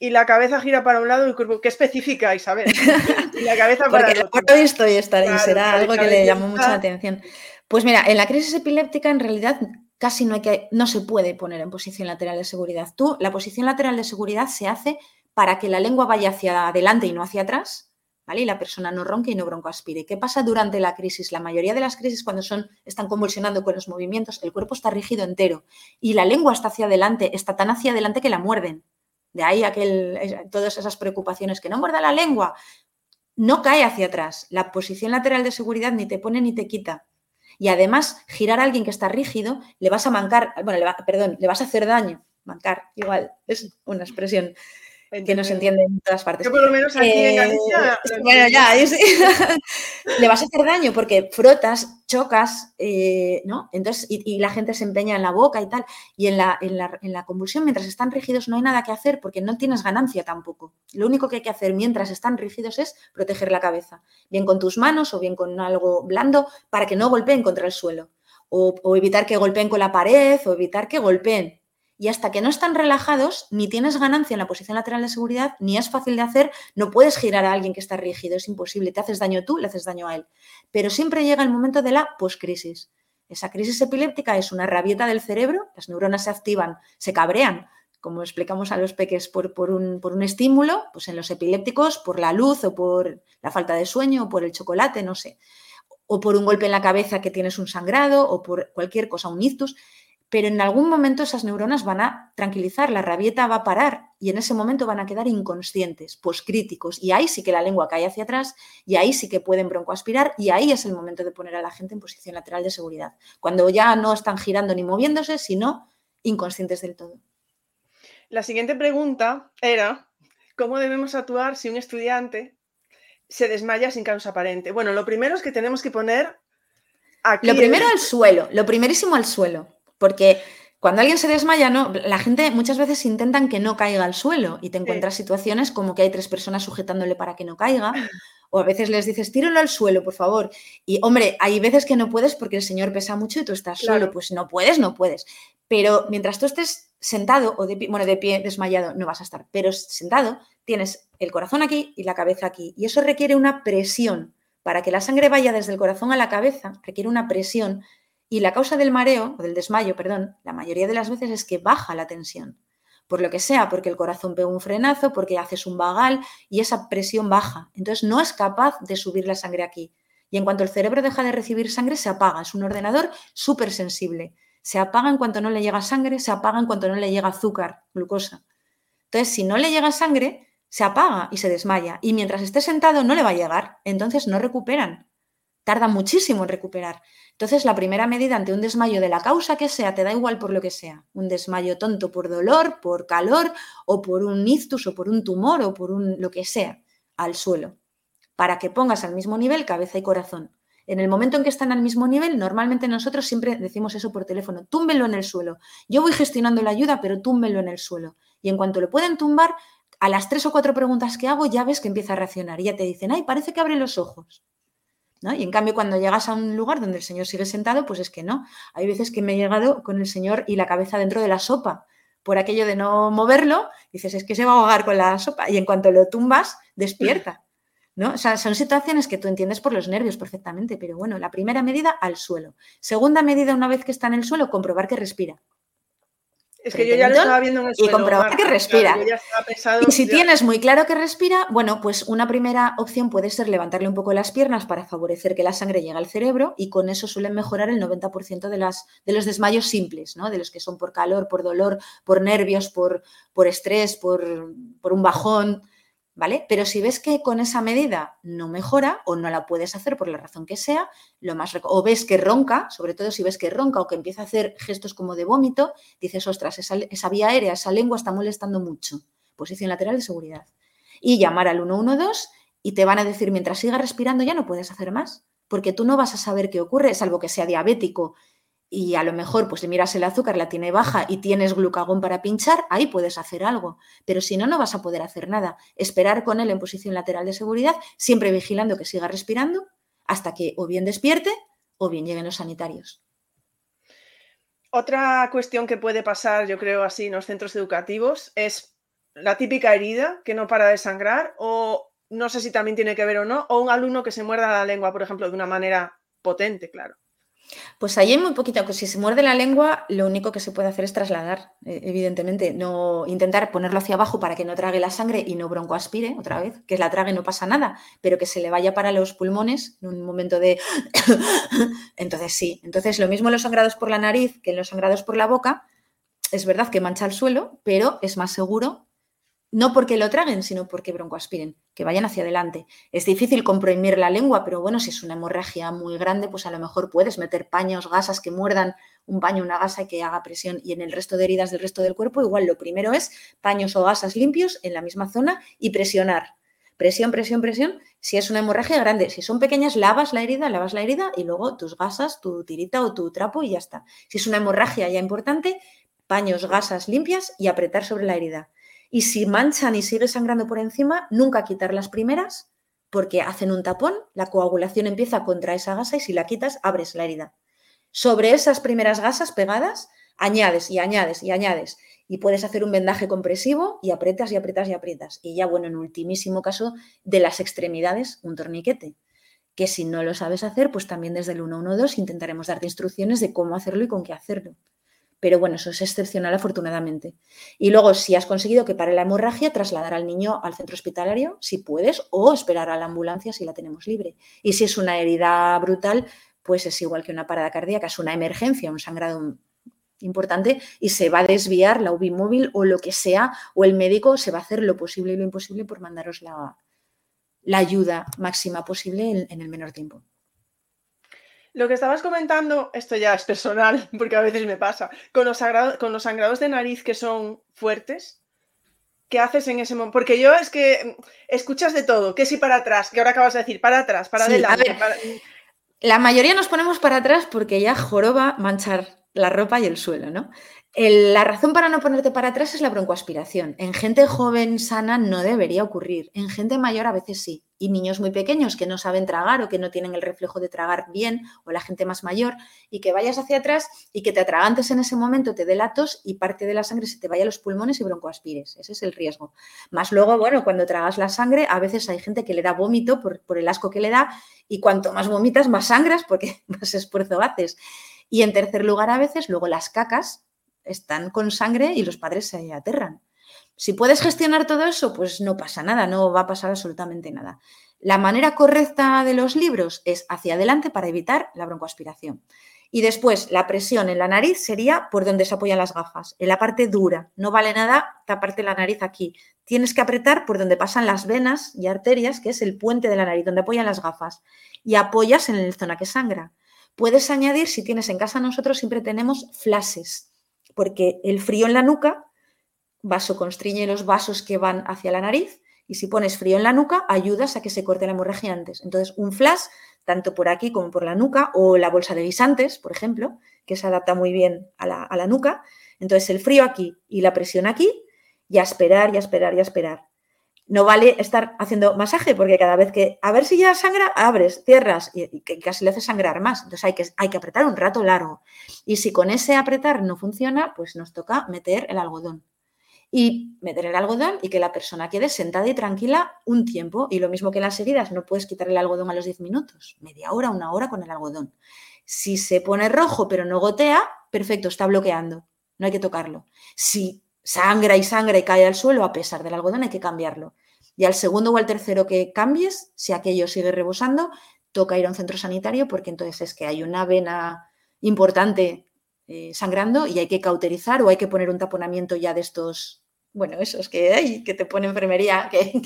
y la cabeza gira para un lado y el cuerpo. ¿Qué específica, Isabel? y la cabeza para el otro. Esto y será algo que le llamó mucha atención. Pues mira, en la crisis epiléptica en realidad casi no, hay que, no se puede poner en posición lateral de seguridad. Tú, la posición lateral de seguridad se hace para que la lengua vaya hacia adelante y no hacia atrás, Y la persona no ronque y no broncoaspire. ¿Qué pasa durante la crisis? La mayoría de las crisis, cuando son, están convulsionando con los movimientos, el cuerpo está rígido entero y la lengua está hacia adelante, está tan hacia adelante que la muerden. De ahí aquel, todas esas preocupaciones, que no muerda la lengua, no cae hacia atrás. La posición lateral de seguridad ni te pone ni te quita. Y además, girar a alguien que está rígido, le vas a mancar, bueno, perdón, le vas a hacer daño. Mancar, igual, es una expresión que no se entiende en todas partes. Yo por lo menos aquí en Galicia. Eh, bueno, ya, le vas a hacer daño porque frotas, chocas, eh, ¿no? Entonces, y, la gente se empeña en la boca y tal. Y en la, en, la, en la convulsión, mientras están rígidos, no hay nada que hacer porque no tienes ganancia tampoco. Lo único que hay que hacer mientras están rígidos es proteger la cabeza, bien con tus manos o bien con algo blando, para que no golpeen contra el suelo. O, o evitar que golpeen con la pared, o evitar que golpeen y hasta que no están relajados, ni tienes ganancia en la posición lateral de seguridad, ni es fácil de hacer, no puedes girar a alguien que está rígido, es imposible, te haces daño tú, le haces daño a él. Pero siempre llega el momento de la poscrisis. Esa crisis epiléptica es una rabieta del cerebro, las neuronas se activan, se cabrean, como explicamos a los peques, por, un, por un estímulo, pues en los epilépticos, por la luz o por la falta de sueño o por el chocolate, no sé, o por un golpe en la cabeza que tienes un sangrado o por cualquier cosa, un ictus pero en algún momento esas neuronas van a tranquilizar, la rabieta va a parar y en ese momento van a quedar inconscientes, poscríticos, y ahí sí que la lengua cae hacia atrás y ahí sí que pueden broncoaspirar y ahí es el momento de poner a la gente en posición lateral de seguridad, cuando ya no están girando ni moviéndose, sino inconscientes del todo. La siguiente pregunta era, ¿cómo debemos actuar si un estudiante se desmaya sin causa aparente? Bueno, lo primero es que tenemos que poner... Aquí lo primero al suelo, lo primerísimo al suelo. Porque cuando alguien se desmaya, ¿no? la gente muchas veces intentan que no caiga al suelo y te encuentras situaciones como que hay tres personas sujetándole para que no caiga. O a veces les dices, tíralo al suelo, por favor. Y hombre, hay veces que no puedes porque el señor pesa mucho y tú estás solo. Pues no puedes, no puedes. Pero mientras tú estés sentado o de pie, bueno, de pie desmayado, no vas a estar. Pero sentado, tienes el corazón aquí y la cabeza aquí. Y eso requiere una presión. Para que la sangre vaya desde el corazón a la cabeza, requiere una presión y la causa del mareo, o del desmayo, perdón, la mayoría de las veces es que baja la tensión. Por lo que sea, porque el corazón pega un frenazo, porque haces un vagal y esa presión baja. Entonces no es capaz de subir la sangre aquí. Y en cuanto el cerebro deja de recibir sangre, se apaga. Es un ordenador súper sensible. Se apaga en cuanto no le llega sangre, se apaga en cuanto no le llega azúcar, glucosa. Entonces, si no le llega sangre, se apaga y se desmaya. Y mientras esté sentado no le va a llegar. Entonces no recuperan tarda muchísimo en recuperar. Entonces, la primera medida ante un desmayo de la causa que sea, te da igual por lo que sea, un desmayo tonto por dolor, por calor o por un ictus o por un tumor o por un lo que sea, al suelo, para que pongas al mismo nivel cabeza y corazón. En el momento en que están al mismo nivel, normalmente nosotros siempre decimos eso por teléfono, túmbelo en el suelo. Yo voy gestionando la ayuda, pero túmbelo en el suelo. Y en cuanto lo pueden tumbar, a las tres o cuatro preguntas que hago, ya ves que empieza a reaccionar y ya te dicen, ay, parece que abre los ojos. Y en cambio, cuando llegas a un lugar donde el señor sigue sentado, pues es que no. Hay veces que me he llegado con el señor y la cabeza dentro de la sopa. Por aquello de no moverlo, dices, es que se va a ahogar con la sopa. Y en cuanto lo tumbas, despierta. ¿no? O sea, son situaciones que tú entiendes por los nervios perfectamente, pero bueno, la primera medida al suelo. Segunda medida, una vez que está en el suelo, comprobar que respira. Es que yo ya lo estaba viendo en el suelo, Y comprobar que respira. y si tienes muy claro que respira, bueno, pues una primera opción puede ser levantarle un poco las piernas para favorecer que la sangre llegue al cerebro y con eso suelen mejorar el 90% de, las, de los desmayos simples, ¿no? De los que son por calor, por dolor, por nervios, por, por estrés, por, por un bajón. ¿Vale? Pero si ves que con esa medida no mejora o no la puedes hacer por la razón que sea, lo más o ves que ronca, sobre todo si ves que ronca o que empieza a hacer gestos como de vómito, dices, ostras, esa, esa vía aérea, esa lengua está molestando mucho. posición lateral de seguridad. Y llamar al 112 y te van a decir, mientras sigas respirando ya no puedes hacer más, porque tú no vas a saber qué ocurre, salvo que sea diabético y a lo mejor pues le miras el azúcar, la tiene baja y tienes glucagón para pinchar, ahí puedes hacer algo. Pero si no, no vas a poder hacer nada. Esperar con él en posición lateral de seguridad, siempre vigilando que siga respirando hasta que o bien despierte o bien lleguen los sanitarios. Otra cuestión que puede pasar, yo creo así, en los centros educativos es la típica herida que no para de sangrar o no sé si también tiene que ver o no, o un alumno que se muerda la lengua, por ejemplo, de una manera potente, claro. Pues ahí hay muy poquito, que si se muerde la lengua, lo único que se puede hacer es trasladar, eh, evidentemente, no intentar ponerlo hacia abajo para que no trague la sangre y no broncoaspire otra vez, que la trague no pasa nada, pero que se le vaya para los pulmones en un momento de... entonces sí, entonces lo mismo en los sangrados por la nariz que en los sangrados por la boca, es verdad que mancha el suelo, pero es más seguro no porque lo traguen, sino porque broncoaspiren, que vayan hacia adelante. Es difícil comprimir la lengua, pero bueno, si es una hemorragia muy grande, pues a lo mejor puedes meter paños, gasas que muerdan un paño, una gasa y que haga presión. Y en el resto de heridas del resto del cuerpo, igual lo primero es paños o gasas limpios en la misma zona y presionar. Presión, presión, presión. Si es una hemorragia grande, si son pequeñas, lavas la herida, lavas la herida y luego tus gasas, tu tirita o tu trapo y ya está. Si es una hemorragia ya importante, paños, gasas limpias y apretar sobre la herida y si manchan y sigue sangrando por encima, nunca quitar las primeras porque hacen un tapón, la coagulación empieza contra esa gasa y si la quitas, abres la herida. Sobre esas primeras gasas pegadas, añades y añades y añades y puedes hacer un vendaje compresivo y apretas y apretas y apretas. Y ya, bueno, en ultimísimo caso, de las extremidades, un torniquete. Que si no lo sabes hacer, pues también desde el 112 intentaremos darte instrucciones de cómo hacerlo y con qué hacerlo pero bueno, eso es excepcional afortunadamente. Y luego, si has conseguido que pare la hemorragia, trasladar al niño al centro hospitalario, si puedes, o esperar a la ambulancia si la tenemos libre. Y si es una herida brutal, pues es igual que una parada cardíaca, es una emergencia, un sangrado importante y se va a desviar la UBI móvil o lo que sea, o el médico se va a hacer lo posible y lo imposible por mandaros la, ayuda máxima posible en el menor tiempo. Lo que estabas comentando, esto ya es personal, porque a veces me pasa, con los, con los sangrados de nariz que son fuertes, ¿qué haces en ese momento? Porque yo es que mm, escuchas de todo, que si para atrás, que ahora acabas de decir, para atrás, para adelante. La mayoría nos ponemos para atrás porque ya joroba manchar la ropa y el suelo, ¿no? la razón para no ponerte para atrás es la broncoaspiración. En gente joven, sana, no debería ocurrir. En gente mayor a veces sí. Y niños muy pequeños que no saben tragar o que no tienen el reflejo de tragar bien, o la gente más mayor, y que vayas hacia atrás y que te atragantes en ese momento, te delatos y parte de la sangre se te vaya a los pulmones y broncoaspires. Ese es el riesgo. Más luego, bueno, cuando tragas la sangre, a veces hay gente que le da vómito por, por el asco que le da, y cuanto más vomitas, más sangras porque más esfuerzo haces. Y en tercer lugar, a veces, luego las cacas están con sangre y los padres se aterran. Si puedes gestionar todo eso, pues no pasa nada, no va a pasar absolutamente nada. La manera correcta de los libros es hacia adelante para evitar la broncoaspiración. Y después, la presión en la nariz sería por donde se apoyan las gafas, en la parte dura. No vale nada taparte la nariz aquí. Tienes que apretar por donde pasan las venas y arterias, que es el puente de la nariz, donde apoyan las gafas. Y apoyas en la zona que sangra. Puedes añadir, si tienes en casa nosotros siempre tenemos flashes, porque el frío en la nuca vasoconstriñe los vasos que van hacia la nariz y si pones frío en la nuca ayudas a que se corte la hemorragia antes. Entonces, un flash, tanto por aquí como por la nuca, o la bolsa de guisantes, por ejemplo, que se adapta muy bien a la, a la nuca. Entonces, el frío aquí y la presión aquí, y a esperar, y a esperar, y a esperar no vale estar haciendo masaje porque cada vez que, a ver si ya sangra, abres, cierras y, casi le hace sangrar más. Entonces hay que, hay que apretar un rato largo. Y si con ese apretar no funciona, pues nos toca meter el algodón. Y meter el algodón y que la persona quede sentada y tranquila un tiempo. Y lo mismo que las heridas, no puedes quitar el algodón a los 10 minutos, media hora, una hora con el algodón. Si se pone rojo pero no gotea, perfecto, está bloqueando, no hay que tocarlo. Si sangra y sangra y cae al suelo, a pesar del algodón hay que cambiarlo. Y al segundo o al tercero que cambies, si aquello sigue rebosando, toca ir a un centro sanitario porque entonces es que hay una vena importante eh, sangrando y hay que cauterizar o hay que poner un taponamiento ya de estos bueno, eso es que hay, que te pone enfermería, que,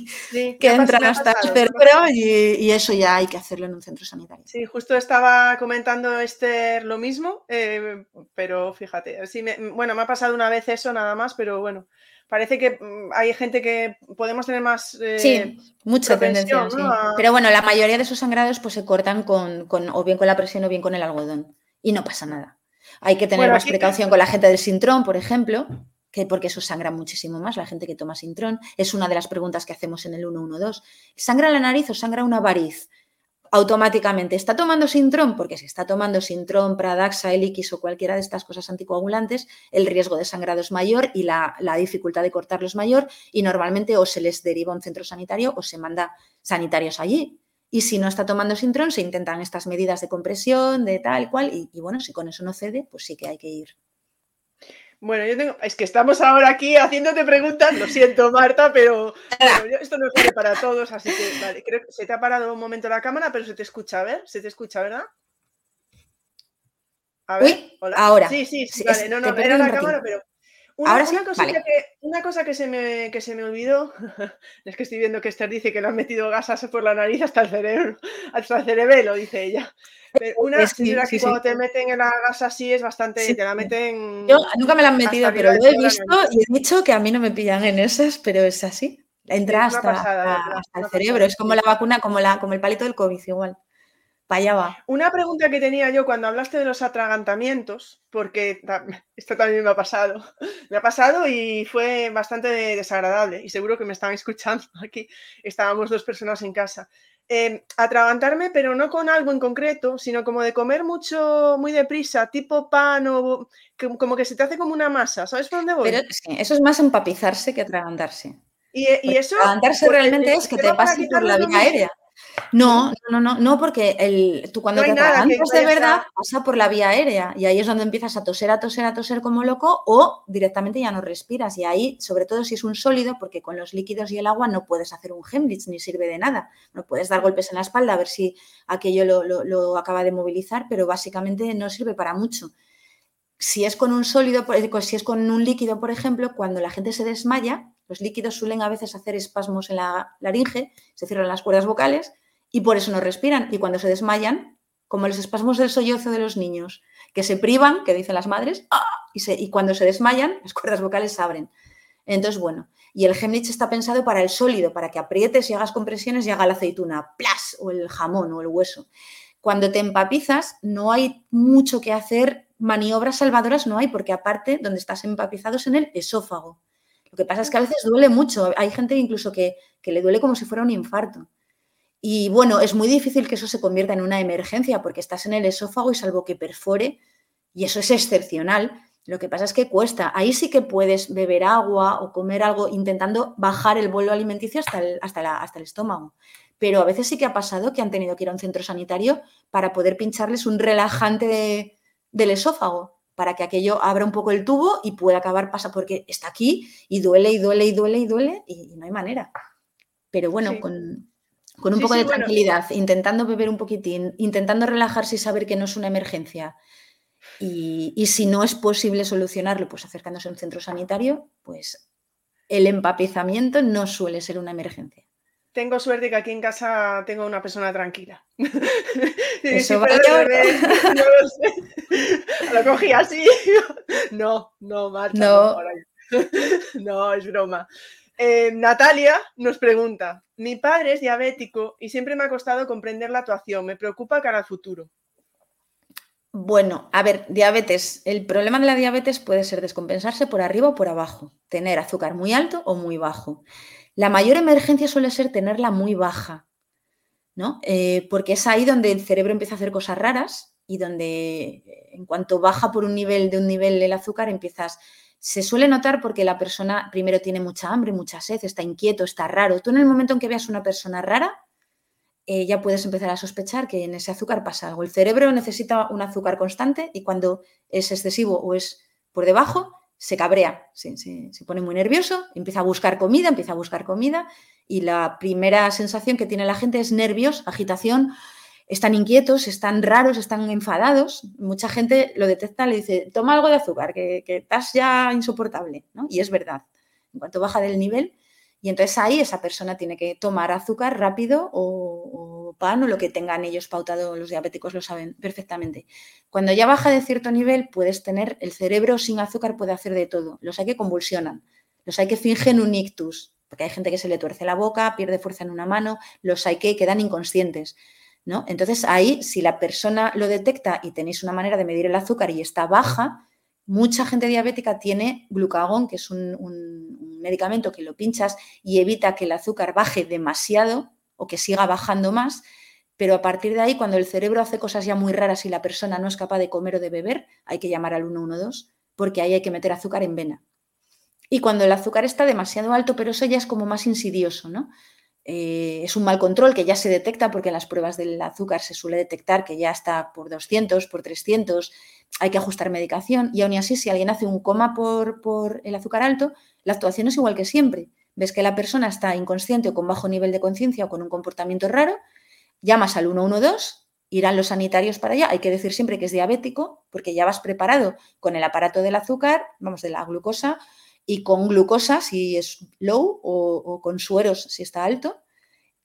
que entran hasta el cerebro y, eso ya hay que hacerlo en un centro sanitario. Sí, justo estaba comentando Esther lo mismo, eh, pero fíjate, sí bueno, me ha pasado una vez eso nada más, pero bueno, parece que mm, hay gente que podemos tener más. Eh, sí, mucha tendencia. Pero bueno, la mayoría de esos sangrados pues se cortan con, o bien con la presión o bien con el algodón. Y no pasa nada. Hay que tener más precaución con la gente del sintrón, por ejemplo, que porque eso sangra muchísimo más, la gente que toma sintrón. Es una de las preguntas que hacemos en el 112. ¿Sangra la nariz o sangra una variz? automáticamente está tomando Sintrón, porque si está tomando Sintrón, Pradaxa, Eliquis o cualquiera de estas cosas anticoagulantes, el riesgo de sangrado es mayor y la, dificultad de cortarlo es mayor y normalmente o se les deriva a un centro sanitario o se manda sanitarios allí. Y si no está tomando Sintrón, se intentan estas medidas de compresión, de tal cual, y, y bueno, si con eso no cede, pues sí que hay que ir bueno, yo tengo. Es que estamos ahora aquí haciéndote preguntas. Lo siento, Marta, pero, esto no es para todos, así que vale. Creo que se te ha parado un momento la cámara, pero se te escucha, a ver, se te escucha, ¿verdad? A ver, hola. Ahora. Sí, sí, sí, vale. No, no, era la cámara, pero. Una, Ahora sí, cosa que, una cosa que se, me, que se me olvidó, es que estoy viendo que Esther dice que le han metido gasas por la nariz hasta el cerebro, hasta el cerebelo, dice ella. una sí, que cuando te meten en la gasa así es bastante, te la meten... Yo nunca me la han metido, pero lo he visto y he dicho que a mí no me pillan en esas, pero es así. Entra hasta, el cerebro, es como la vacuna, como, la, como el palito del COVID igual. Allá va. Una pregunta que tenía yo cuando hablaste de los atragantamientos, porque esto también me ha pasado, me ha pasado y fue bastante desagradable y seguro que me estaban escuchando aquí, estábamos dos personas en casa. Em, atragantarme, pero no con algo en concreto, sino como de comer mucho, muy deprisa, tipo pan o como que se te hace como una masa, ¿sabes por dónde voy? Pero eso es más empapizarse que atragantarse. Y, eso... Atragantarse realmente es que te pase por la vía aérea. No, no, no, no, porque el, tú cuando te atragantas de verdad pasa por la vía aérea y ahí es donde empiezas a toser, a toser, a toser como loco o directamente ya no respiras y ahí, sobre todo si es un sólido, porque con los líquidos y el agua no puedes hacer un Heimlich ni sirve de nada. No puedes dar golpes en la espalda a ver si aquello lo, lo acaba de movilizar, pero básicamente no sirve para mucho. Si es con un sólido, si es con un líquido, por ejemplo, cuando la gente se desmaya, los líquidos suelen a veces hacer espasmos en la laringe, se cierran las cuerdas vocales y por eso no respiran. Y cuando se desmayan, como los espasmos del sollozo de los niños, que se privan, que dicen las madres, ¡ah! y, y, cuando se desmayan, las cuerdas vocales se abren. Entonces, bueno, y el Hemlich está pensado para el sólido, para que aprietes y hagas compresiones y haga la aceituna, plas, o el jamón o el hueso. Cuando te empapizas, no hay mucho que hacer, maniobras salvadoras no hay, porque aparte, donde estás empapizado es en el esófago. Lo que pasa es que a veces duele mucho. Hay gente incluso que, le duele como si fuera un infarto. Y bueno, es muy difícil que eso se convierta en una emergencia porque estás en el esófago y salvo que perfore, y eso es excepcional. Lo que pasa es que cuesta. Ahí sí que puedes beber agua o comer algo intentando bajar el vuelo alimenticio hasta el, hasta, hasta el estómago. Pero a veces sí que ha pasado que han tenido que ir a un centro sanitario para poder pincharles un relajante del esófago para que aquello abra un poco el tubo y pueda acabar pasa porque está aquí y duele y duele y duele y duele y, no hay manera. Pero bueno, con, un poco de tranquilidad, intentando beber un poquitín, intentando relajarse y saber que no es una emergencia. Y, y, si no es posible solucionarlo, pues acercándose a un centro sanitario, pues el empapizamiento no suele ser una emergencia tengo suerte que aquí en casa tengo una persona tranquila. Eso va no lo sé. Lo cogí así. No, no, Marta. No, no, es broma. Eh, Natalia nos pregunta, mi padre es diabético y siempre me ha costado comprender la actuación. Me preocupa cara al futuro. Bueno, a ver, diabetes. El problema de la diabetes puede ser descompensarse por arriba o por abajo, tener azúcar muy alto o muy bajo. La mayor emergencia suele ser tenerla muy baja, ¿no? Eh, porque es ahí donde el cerebro empieza a hacer cosas raras y donde eh, en cuanto baja por un nivel de un nivel el azúcar empiezas se suele notar porque la persona primero tiene mucha hambre, mucha sed, está inquieto, está raro. Tú en el momento en que veas una persona rara, eh, ya puedes empezar a sospechar que en ese azúcar pasa algo. El cerebro necesita un azúcar constante y cuando es excesivo o es por debajo, se cabrea, se, pone muy nervioso, empieza a buscar comida, empieza a buscar comida y la primera sensación que tiene la gente es nervios, agitación, están inquietos, están raros, están enfadados. Mucha gente lo detecta, le dice, toma algo de azúcar, que, estás ya insoportable, Y es verdad. En cuanto baja del nivel, y entonces ahí esa persona tiene que tomar azúcar rápido o pan o lo que tengan ellos pautado, los diabéticos lo saben perfectamente. Cuando ya baja de cierto nivel, puedes tener el cerebro sin azúcar, puede hacer de todo. Los hay que convulsionan. Los hay que fingen un ictus, porque hay gente que se le tuerce la boca, pierde fuerza en una mano, los hay que quedan inconscientes. ¿No? Entonces ahí, si la persona lo detecta y tenéis una manera de medir el azúcar y está baja, mucha gente diabética tiene glucagón, que es un, un medicamento que lo pinchas y evita que el azúcar baje demasiado o que siga bajando más, pero a partir de ahí, cuando el cerebro hace cosas ya muy raras y la persona no es capaz de comer o de beber, hay que llamar al 112 porque ahí hay que meter azúcar en vena. Y cuando el azúcar está demasiado alto, pero eso ya es como más insidioso, ¿no? Eh, es un mal control que ya se detecta porque en las pruebas del azúcar se suele detectar que ya está por 200, por 300, hay que ajustar medicación y aún así si alguien hace un coma por, por el azúcar alto, la actuación es igual que siempre. Ves que la persona está inconsciente o con bajo nivel de conciencia o con un comportamiento raro, llamas al 112, irán los sanitarios para allá. Hay que decir siempre que es diabético porque ya vas preparado con el aparato del azúcar, vamos, de la glucosa, y con glucosa si es low o, con sueros si está alto.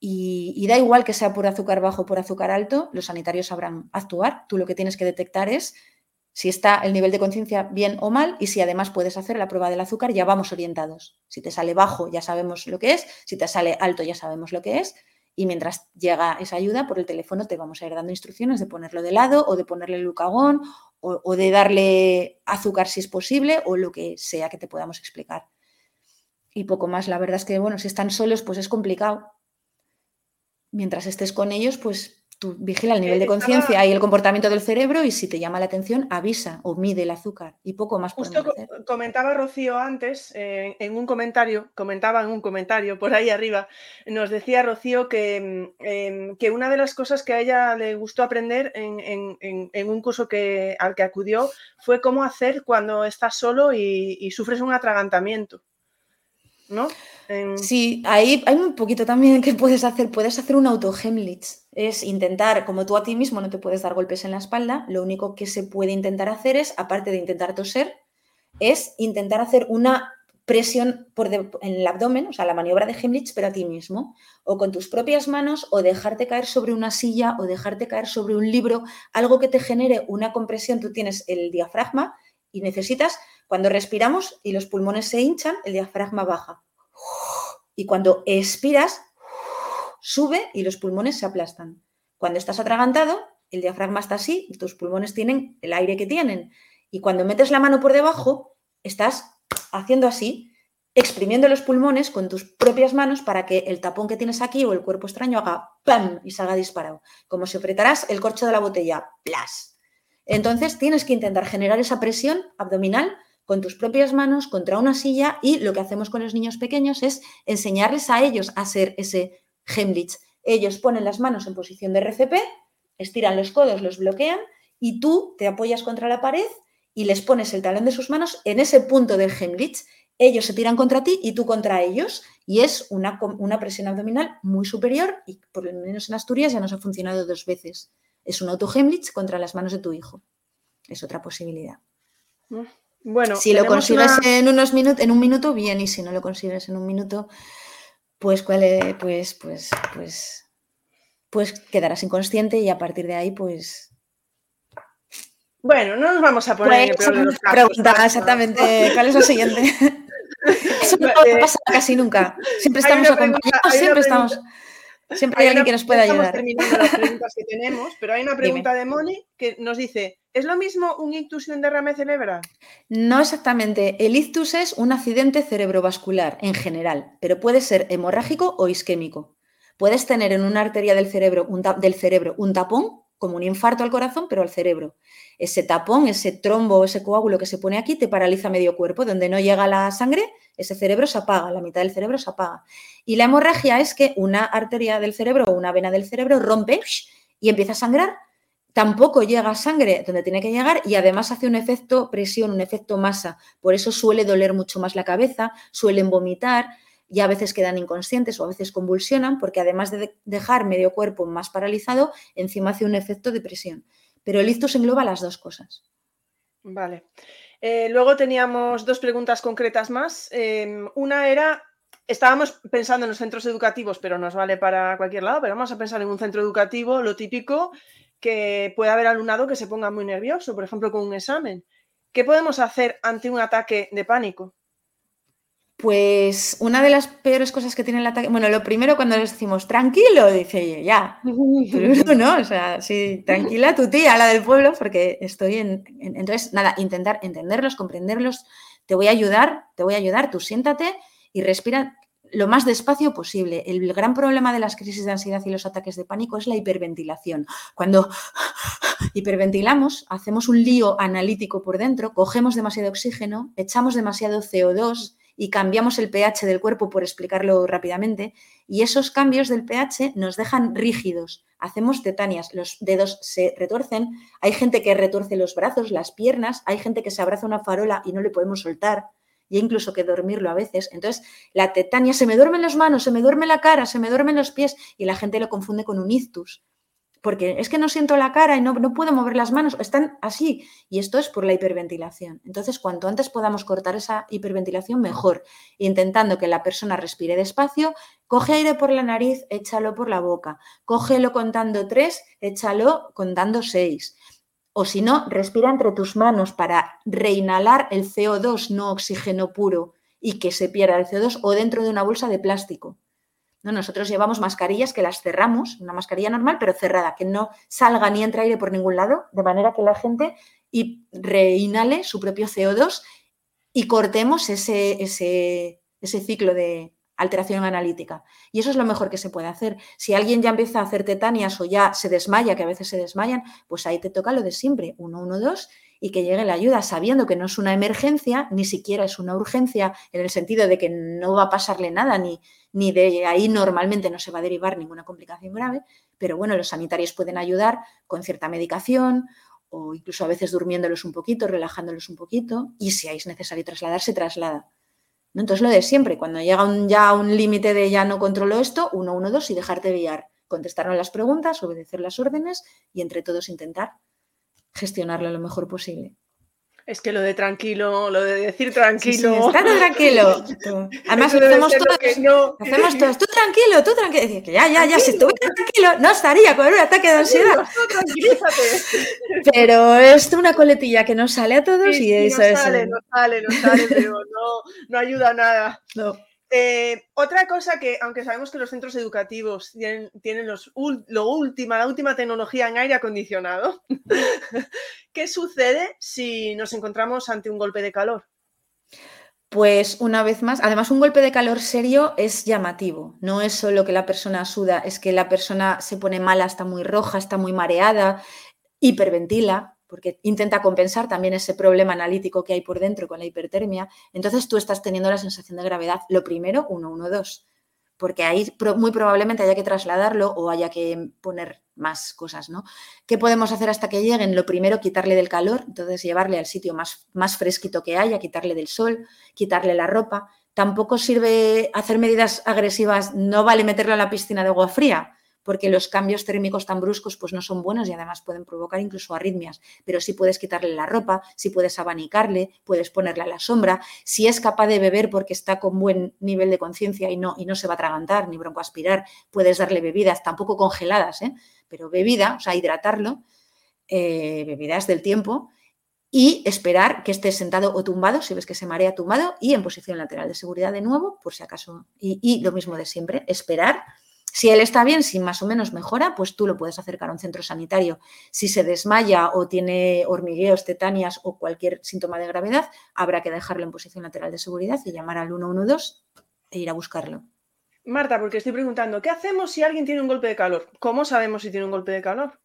Y, da igual que sea por azúcar bajo o por azúcar alto, los sanitarios sabrán actuar. Tú lo que tienes que detectar es si está el nivel de conciencia bien o mal y si además puedes hacer la prueba del azúcar, ya vamos orientados. Si te sale bajo, ya sabemos lo que es, si te sale alto, ya sabemos lo que es. Y mientras llega esa ayuda, por el teléfono te vamos a ir dando instrucciones de ponerlo de lado o de ponerle el glucagón o, de darle azúcar si es posible o lo que sea que te podamos explicar. Y poco más. La verdad es que, bueno, si están solos, pues es complicado. Mientras estés con ellos, pues tú vigila el nivel de conciencia y el comportamiento del cerebro y si te llama la atención, avisa o mide el azúcar y poco más Justo comentaba Rocío antes, eh, en un comentario, comentaba en un comentario por ahí arriba, nos decía Rocío que, em, que una de las cosas que a ella le gustó aprender en, un curso que, al que acudió fue cómo hacer cuando estás solo y, y sufres un atragantamiento. ¿no? Sí, ahí hay un poquito también que puedes hacer. Puedes hacer un auto-Hemlich. Es intentar, como tú a ti mismo no te puedes dar golpes en la espalda, lo único que se puede intentar hacer es, aparte de intentar toser, es intentar hacer una presión por en el abdomen, o sea, la maniobra de Hemlich, pero a ti mismo, o con tus propias manos, o dejarte caer sobre una silla, o dejarte caer sobre un libro, algo que te genere una compresión. Tú tienes el diafragma y necesitas cuando respiramos y los pulmones se hinchan, el diafragma baja. Y cuando expiras, sube y los pulmones se aplastan. Cuando estás atragantado, el diafragma está así y tus pulmones tienen el aire que tienen. Y cuando metes la mano por debajo, estás haciendo así, exprimiendo los pulmones con tus propias manos para que el tapón que tienes aquí o el cuerpo extraño haga ¡pam! y salga disparado. Como si apretaras el corcho de la botella. ¡Plas! Entonces tienes que intentar generar esa presión abdominal con tus propias manos contra una silla y lo que hacemos con los niños pequeños es enseñarles a ellos a hacer ese Hemlich. Ellos ponen las manos en posición de RCP, estiran los codos, los bloquean y tú te apoyas contra la pared y les pones el talón de sus manos en ese punto del Hemlich. Ellos se tiran contra ti y tú contra ellos y es una, una presión abdominal muy superior y por lo menos en Asturias ya nos ha funcionado dos veces. Es un auto Hemlich contra las manos de tu hijo. Es otra posibilidad. Mm. Bueno, si lo consigues en unos minutos, en un minuto, bien, y si no lo consigues en un minuto, pues cuál pues, pues, pues, pues quedarás inconsciente y a partir de ahí, pues. Bueno, no nos vamos a poner pues, en pregunta exactamente cuál es lo siguiente. Eso no pasa casi nunca. Siempre estamos acompañados, siempre estamos. Siempre hay, alguien que nos pueda ayudar. Estamos terminando las preguntas que tenemos, pero hay una pregunta de Moni que nos dice: ¿es lo mismo un ictus y un derrame cerebral? No exactamente. El ictus es un accidente cerebrovascular en general, pero puede ser hemorrágico o isquémico. Puedes tener en una arteria del cerebro un, del cerebro un tapón, como un infarto al corazón, pero al cerebro. Ese tapón, ese trombo, ese coágulo que se pone aquí te paraliza medio cuerpo, donde no llega la sangre ese cerebro se apaga, la mitad del cerebro se apaga. Y la hemorragia es que una arteria del cerebro o una vena del cerebro rompe y empieza a sangrar. Tampoco llega sangre donde tiene que llegar y además hace un efecto presión, un efecto masa. Por eso suele doler mucho más la cabeza, suelen vomitar y a veces quedan inconscientes o a veces convulsionan porque además de dejar medio cuerpo más paralizado, encima hace un efecto de presión. Pero el ictus engloba las dos cosas. Vale. Eh, luego teníamos dos preguntas concretas más. Em, una era, estábamos pensando en los centros educativos, pero nos vale para cualquier lado, pero vamos a pensar en un centro educativo, lo típico, que puede haber alumnado que se ponga muy nervioso, por ejemplo, con un examen. ¿Qué podemos hacer ante un ataque de pánico? Pues una de las peores cosas que tiene el ataque, bueno, lo primero cuando les decimos tranquilo, dice ya, ¿no? O sea, sí, tranquila tu tía, la del pueblo, porque estoy en, Entonces, nada, intentar entenderlos, comprenderlos, te voy a ayudar, te voy a ayudar, tú siéntate y respira lo más despacio posible. El gran problema de las crisis de ansiedad y los ataques de pánico es la hiperventilación. Cuando hiperventilamos, hacemos un lío analítico por dentro, cogemos demasiado oxígeno, echamos demasiado CO2 y cambiamos el pH del cuerpo, por explicarlo rápidamente, y esos cambios del pH nos dejan rígidos. Hacemos tetanias, los dedos se retorcen, hay gente que retorce los brazos, las piernas, hay gente que se abraza una farola y no le podemos soltar, y incluso que dormirlo a veces. Entonces, la tetania, se me duermen las manos, se me duerme la cara, se me duermen los pies, y la gente lo confunde con un ictus porque es que no siento la cara y no, no, puedo mover las manos, están así. Y esto es por la hiperventilación. Entonces, cuanto antes podamos cortar esa hiperventilación, mejor. Intentando que la persona respire despacio, coge aire por la nariz, échalo por la boca. Cógelo contando tres, échalo contando seis. O si no, respira entre tus manos para reinhalar el CO2, no oxígeno puro, y que se pierda el CO2, o dentro de una bolsa de plástico. Nosotros llevamos mascarillas que las cerramos, una mascarilla normal, pero cerrada, que no salga ni entre aire por ningún lado, de manera que la gente y reinhale su propio CO2 y cortemos ese, ese, ciclo de alteración analítica. Y eso es lo mejor que se puede hacer. Si alguien ya empieza a hacer tetanias o ya se desmaya, que a veces se desmayan, pues ahí te toca lo de siempre, 112 y que llegue la ayuda, sabiendo que no es una emergencia, ni siquiera es una urgencia, en el sentido de que no va a pasarle nada, ni, ni de ahí normalmente no se va a derivar ninguna complicación grave, pero bueno, los sanitarios pueden ayudar con cierta medicación o incluso a veces durmiéndolos un poquito, relajándolos un poquito, y si es necesario trasladarse, traslada. ¿No? Entonces lo de siempre, cuando llega un, ya un límite de ya no controlo esto, uno, uno, dos y dejarte guiar, contestar las preguntas, obedecer las órdenes y entre todos intentar gestionarlo lo mejor posible. Es que lo de tranquilo, lo de decir tranquilo. Sí, tranquilo. Además, hacemos todos, hacemos todos, tú tranquilo, tú tranquilo. que ya, ya, ya, si estuviera tranquilo, no estaría con un ataque de ansiedad. Pero es una coletilla que nos sale a todos y eso es. Sale, no sale, no sale, pero no, no ayuda a nada. No. Eh, otra cosa que, aunque sabemos que los centros educativos tienen, los, lo última, la última tecnología en aire acondicionado, ¿qué sucede si nos encontramos ante un golpe de calor? Pues una vez más, además un golpe de calor serio es llamativo, no es solo que la persona suda, es que la persona se pone mala, está muy roja, está muy mareada, hiperventila, porque intenta compensar también ese problema analítico que hay por dentro con la hipertermia. Entonces tú estás teniendo la sensación de gravedad, lo primero, 112, porque ahí muy probablemente haya que trasladarlo o haya que poner más cosas, ¿no? ¿Qué podemos hacer hasta que lleguen? Lo primero, quitarle del calor, entonces llevarle al sitio más, más fresquito que haya, quitarle del sol, quitarle la ropa. Tampoco sirve hacer medidas agresivas, no vale meterlo a la piscina de agua fría, porque los cambios térmicos tan bruscos pues no son buenos y además pueden provocar incluso arritmias, pero sí puedes quitarle la ropa, sí puedes abanicarle, puedes ponerle a la sombra, si es capaz de beber porque está con buen nivel de conciencia y no, y no se va a atragantar ni broncoaspirar, puedes darle bebidas, tampoco congeladas, ¿eh? pero bebida, o sea, hidratarlo, eh, bebidas del tiempo, y esperar que esté sentado o tumbado, si ves que se marea tumbado, y en posición lateral de seguridad de nuevo, por si acaso, y lo mismo de siempre, esperar si él está bien, si más o menos mejora, pues tú lo puedes acercar a un centro sanitario. Si se desmaya o tiene hormigueos, tetanias o cualquier síntoma de gravedad, habrá que dejarlo en posición lateral de seguridad y llamar al 112 e ir a buscarlo. Marta, porque estoy preguntando, ¿qué hacemos si alguien tiene un golpe de calor? ¿Cómo sabemos si tiene un golpe de calor?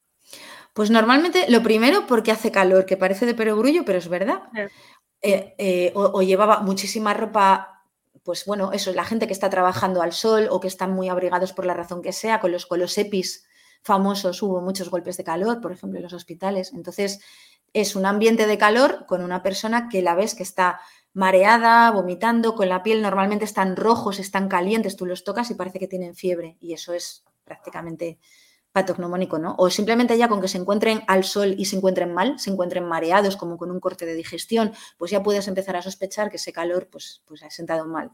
Pues normalmente lo primero porque hace calor, que parece de perogrullo, pero es verdad. Eh, eh, o llevaba muchísima ropa pues bueno, eso, es la gente que está trabajando al sol o que están muy abrigados por la razón que sea, con los, colosepis famosos hubo muchos golpes de calor, por ejemplo, en los hospitales. Entonces, es un ambiente de calor con una persona que la ves que está mareada, vomitando, con la piel normalmente están rojos, están calientes, tú los tocas y parece que tienen fiebre y eso es prácticamente patognomónico, ¿no? O simplemente ya con que se encuentren al sol y se encuentren mal, se encuentren mareados como con un corte de digestión, pues ya puedes empezar a sospechar que ese calor pues, pues ha sentado mal.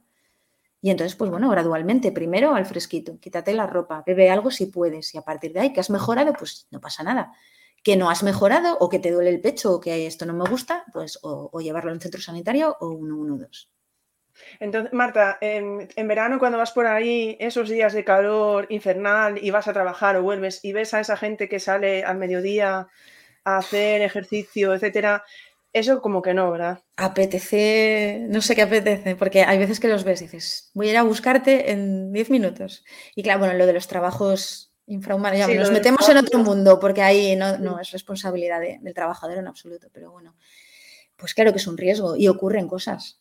Y entonces, pues bueno, gradualmente, primero al fresquito, quítate la ropa, bebe algo si puedes y a partir de ahí que has mejorado, pues no pasa nada. Que no has mejorado o que te duele el pecho o que esto no me gusta, pues o, llevarlo a un centro sanitario o 112. Entonces, Marta, en, verano cuando vas por ahí, esos días de calor infernal y vas a trabajar o vuelves y ves a esa gente que sale al mediodía a hacer ejercicio, etcétera, eso como que no, ¿verdad? Apetece, no sé qué apetece, porque hay veces que los ves y dices, voy a ir a buscarte en 10 minutos. Y claro, bueno, lo de los trabajos infrahumanos, nos metemos en otro mundo, porque ahí no, es responsabilidad del trabajador en absoluto, pero bueno, pues claro que es un riesgo y ocurren cosas.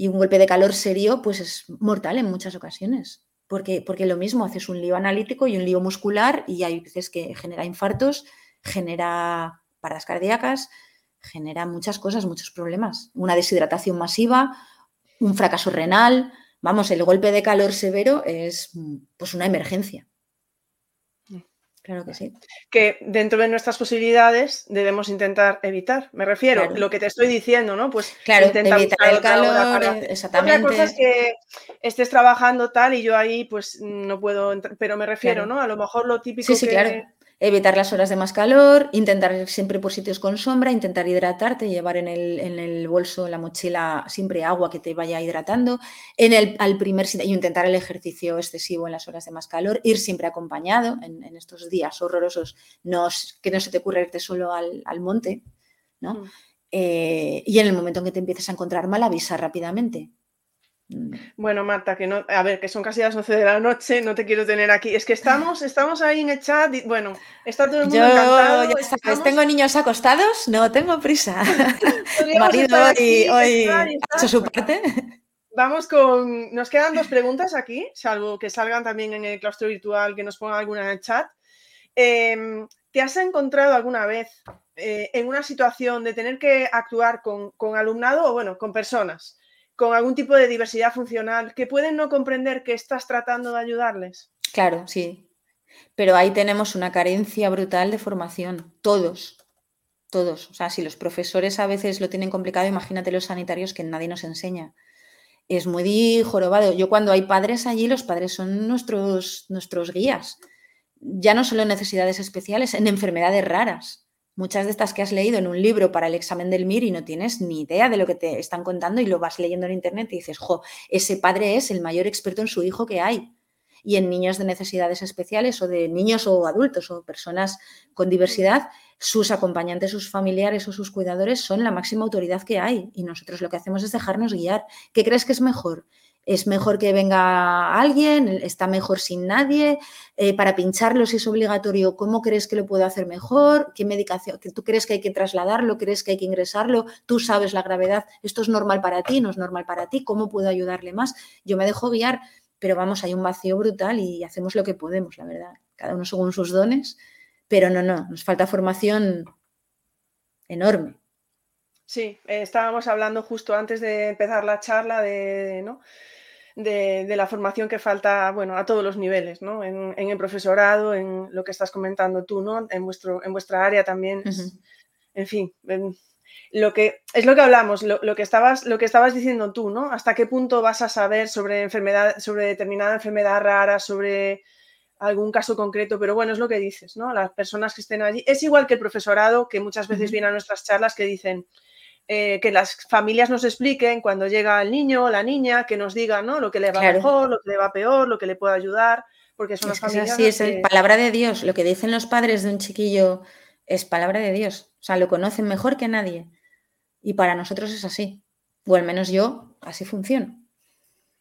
Y un golpe de calor serio, pues es mortal en muchas ocasiones. Porque, porque lo mismo, haces un lío analítico y un lío muscular y hay veces que genera infartos, genera paradas cardíacas, genera muchas cosas, muchos problemas. Una deshidratación masiva, un fracaso renal. Vamos, el golpe de calor severo es pues una emergencia. Claro que sí. Que dentro de nuestras posibilidades debemos intentar evitar. Me refiero, lo que te estoy diciendo, ¿no? Pues claro, evitar el calor, exactamente. Otra cosa es que estés trabajando tal y yo ahí pues no puedo, pero me refiero, ¿no? A lo mejor lo típico sí, sí, claro evitar las horas de más calor, intentar ir siempre por sitios con sombra, intentar hidratarte, llevar en el, en el bolso, en la mochila, siempre agua que te vaya hidratando, en el, al primer y intentar el ejercicio excesivo en las horas de más calor, ir siempre acompañado en, estos días horrorosos, no, que no se te ocurra irte solo al, monte, ¿no? Mm. Eh, y en el momento en que te empieces a encontrar mal, avisa rápidamente. Mm. Bueno, Marta, que no, a ver, que son casi las 11 de la noche, no te quiero tener aquí. Es que estamos, estamos ahí en el chat y bueno, está todo el mundo encantado. ¿Tengo niños acostados? No, tengo prisa. Marido hoy, hoy ha hecho su parte. Vamos con. Nos quedan dos preguntas aquí, salvo que salgan también en el claustro virtual, que nos pongan alguna en el chat. Em, ¿Te has encontrado alguna vez eh, en una situación de tener que actuar con, con alumnado o bueno, con personas? Con algún tipo de diversidad funcional que pueden no comprender que estás tratando de ayudarles. Claro, sí. Pero ahí tenemos una carencia brutal de formación, todos, todos. O sea, si los profesores a veces lo tienen complicado, imagínate los sanitarios que nadie nos enseña. Es muy jorobado. Yo cuando hay padres allí, los padres son nuestros, nuestros guías. Ya no solo en necesidades especiales, en enfermedades raras muchas de estas que has leído en un libro para el examen del MIR y no tienes ni idea de lo que te están contando y lo vas leyendo en internet y dices, jo, ese padre es el mayor experto en su hijo que hay. Y en niños de necesidades especiales o de niños o adultos o personas con diversidad, sus acompañantes, sus familiares o sus cuidadores son la máxima autoridad que hay. Y nosotros lo que hacemos es dejarnos guiar. ¿Qué crees que es mejor? Es mejor que venga alguien, está mejor sin nadie, eh, para pincharlo si es obligatorio, ¿cómo crees que lo puedo hacer mejor? ¿Qué medicación? ¿Tú crees que hay que trasladarlo? ¿Crees que hay que ingresarlo? ¿Tú sabes la gravedad? ¿Esto es normal para ti? ¿No es normal para ti? ¿Cómo puedo ayudarle más? Yo me dejo guiar, pero vamos, hay un vacío brutal y hacemos lo que podemos, la verdad, cada uno según sus dones, pero no, no, nos falta formación enorme. Sí, eh, estábamos hablando justo antes de empezar la charla de, ¿no? de, la formación que falta, bueno, a todos los niveles, ¿no? En, el profesorado, en lo que estás comentando tú, ¿no? En, vuestro, en vuestra área también. En fin, lo que, es lo que hablamos, lo, que estabas, lo que estabas diciendo tú, ¿no? ¿Hasta qué punto vas a saber sobre enfermedad, sobre determinada enfermedad rara, sobre algún caso concreto, pero bueno, es lo que dices, ¿no? Las personas que estén allí. Es igual que el profesorado, que muchas veces viene a nuestras charlas que dicen, eh, que las familias nos expliquen cuando llega el niño o la niña, que nos digan ¿no? lo que le va mejor, lo que le va peor, lo que le puede ayudar, porque son las familias. Sí, es palabra de Dios. Lo que dicen los padres de un chiquillo es palabra de Dios. O sea, lo conocen mejor que nadie. Y para nosotros es así. O al menos yo, así funciona.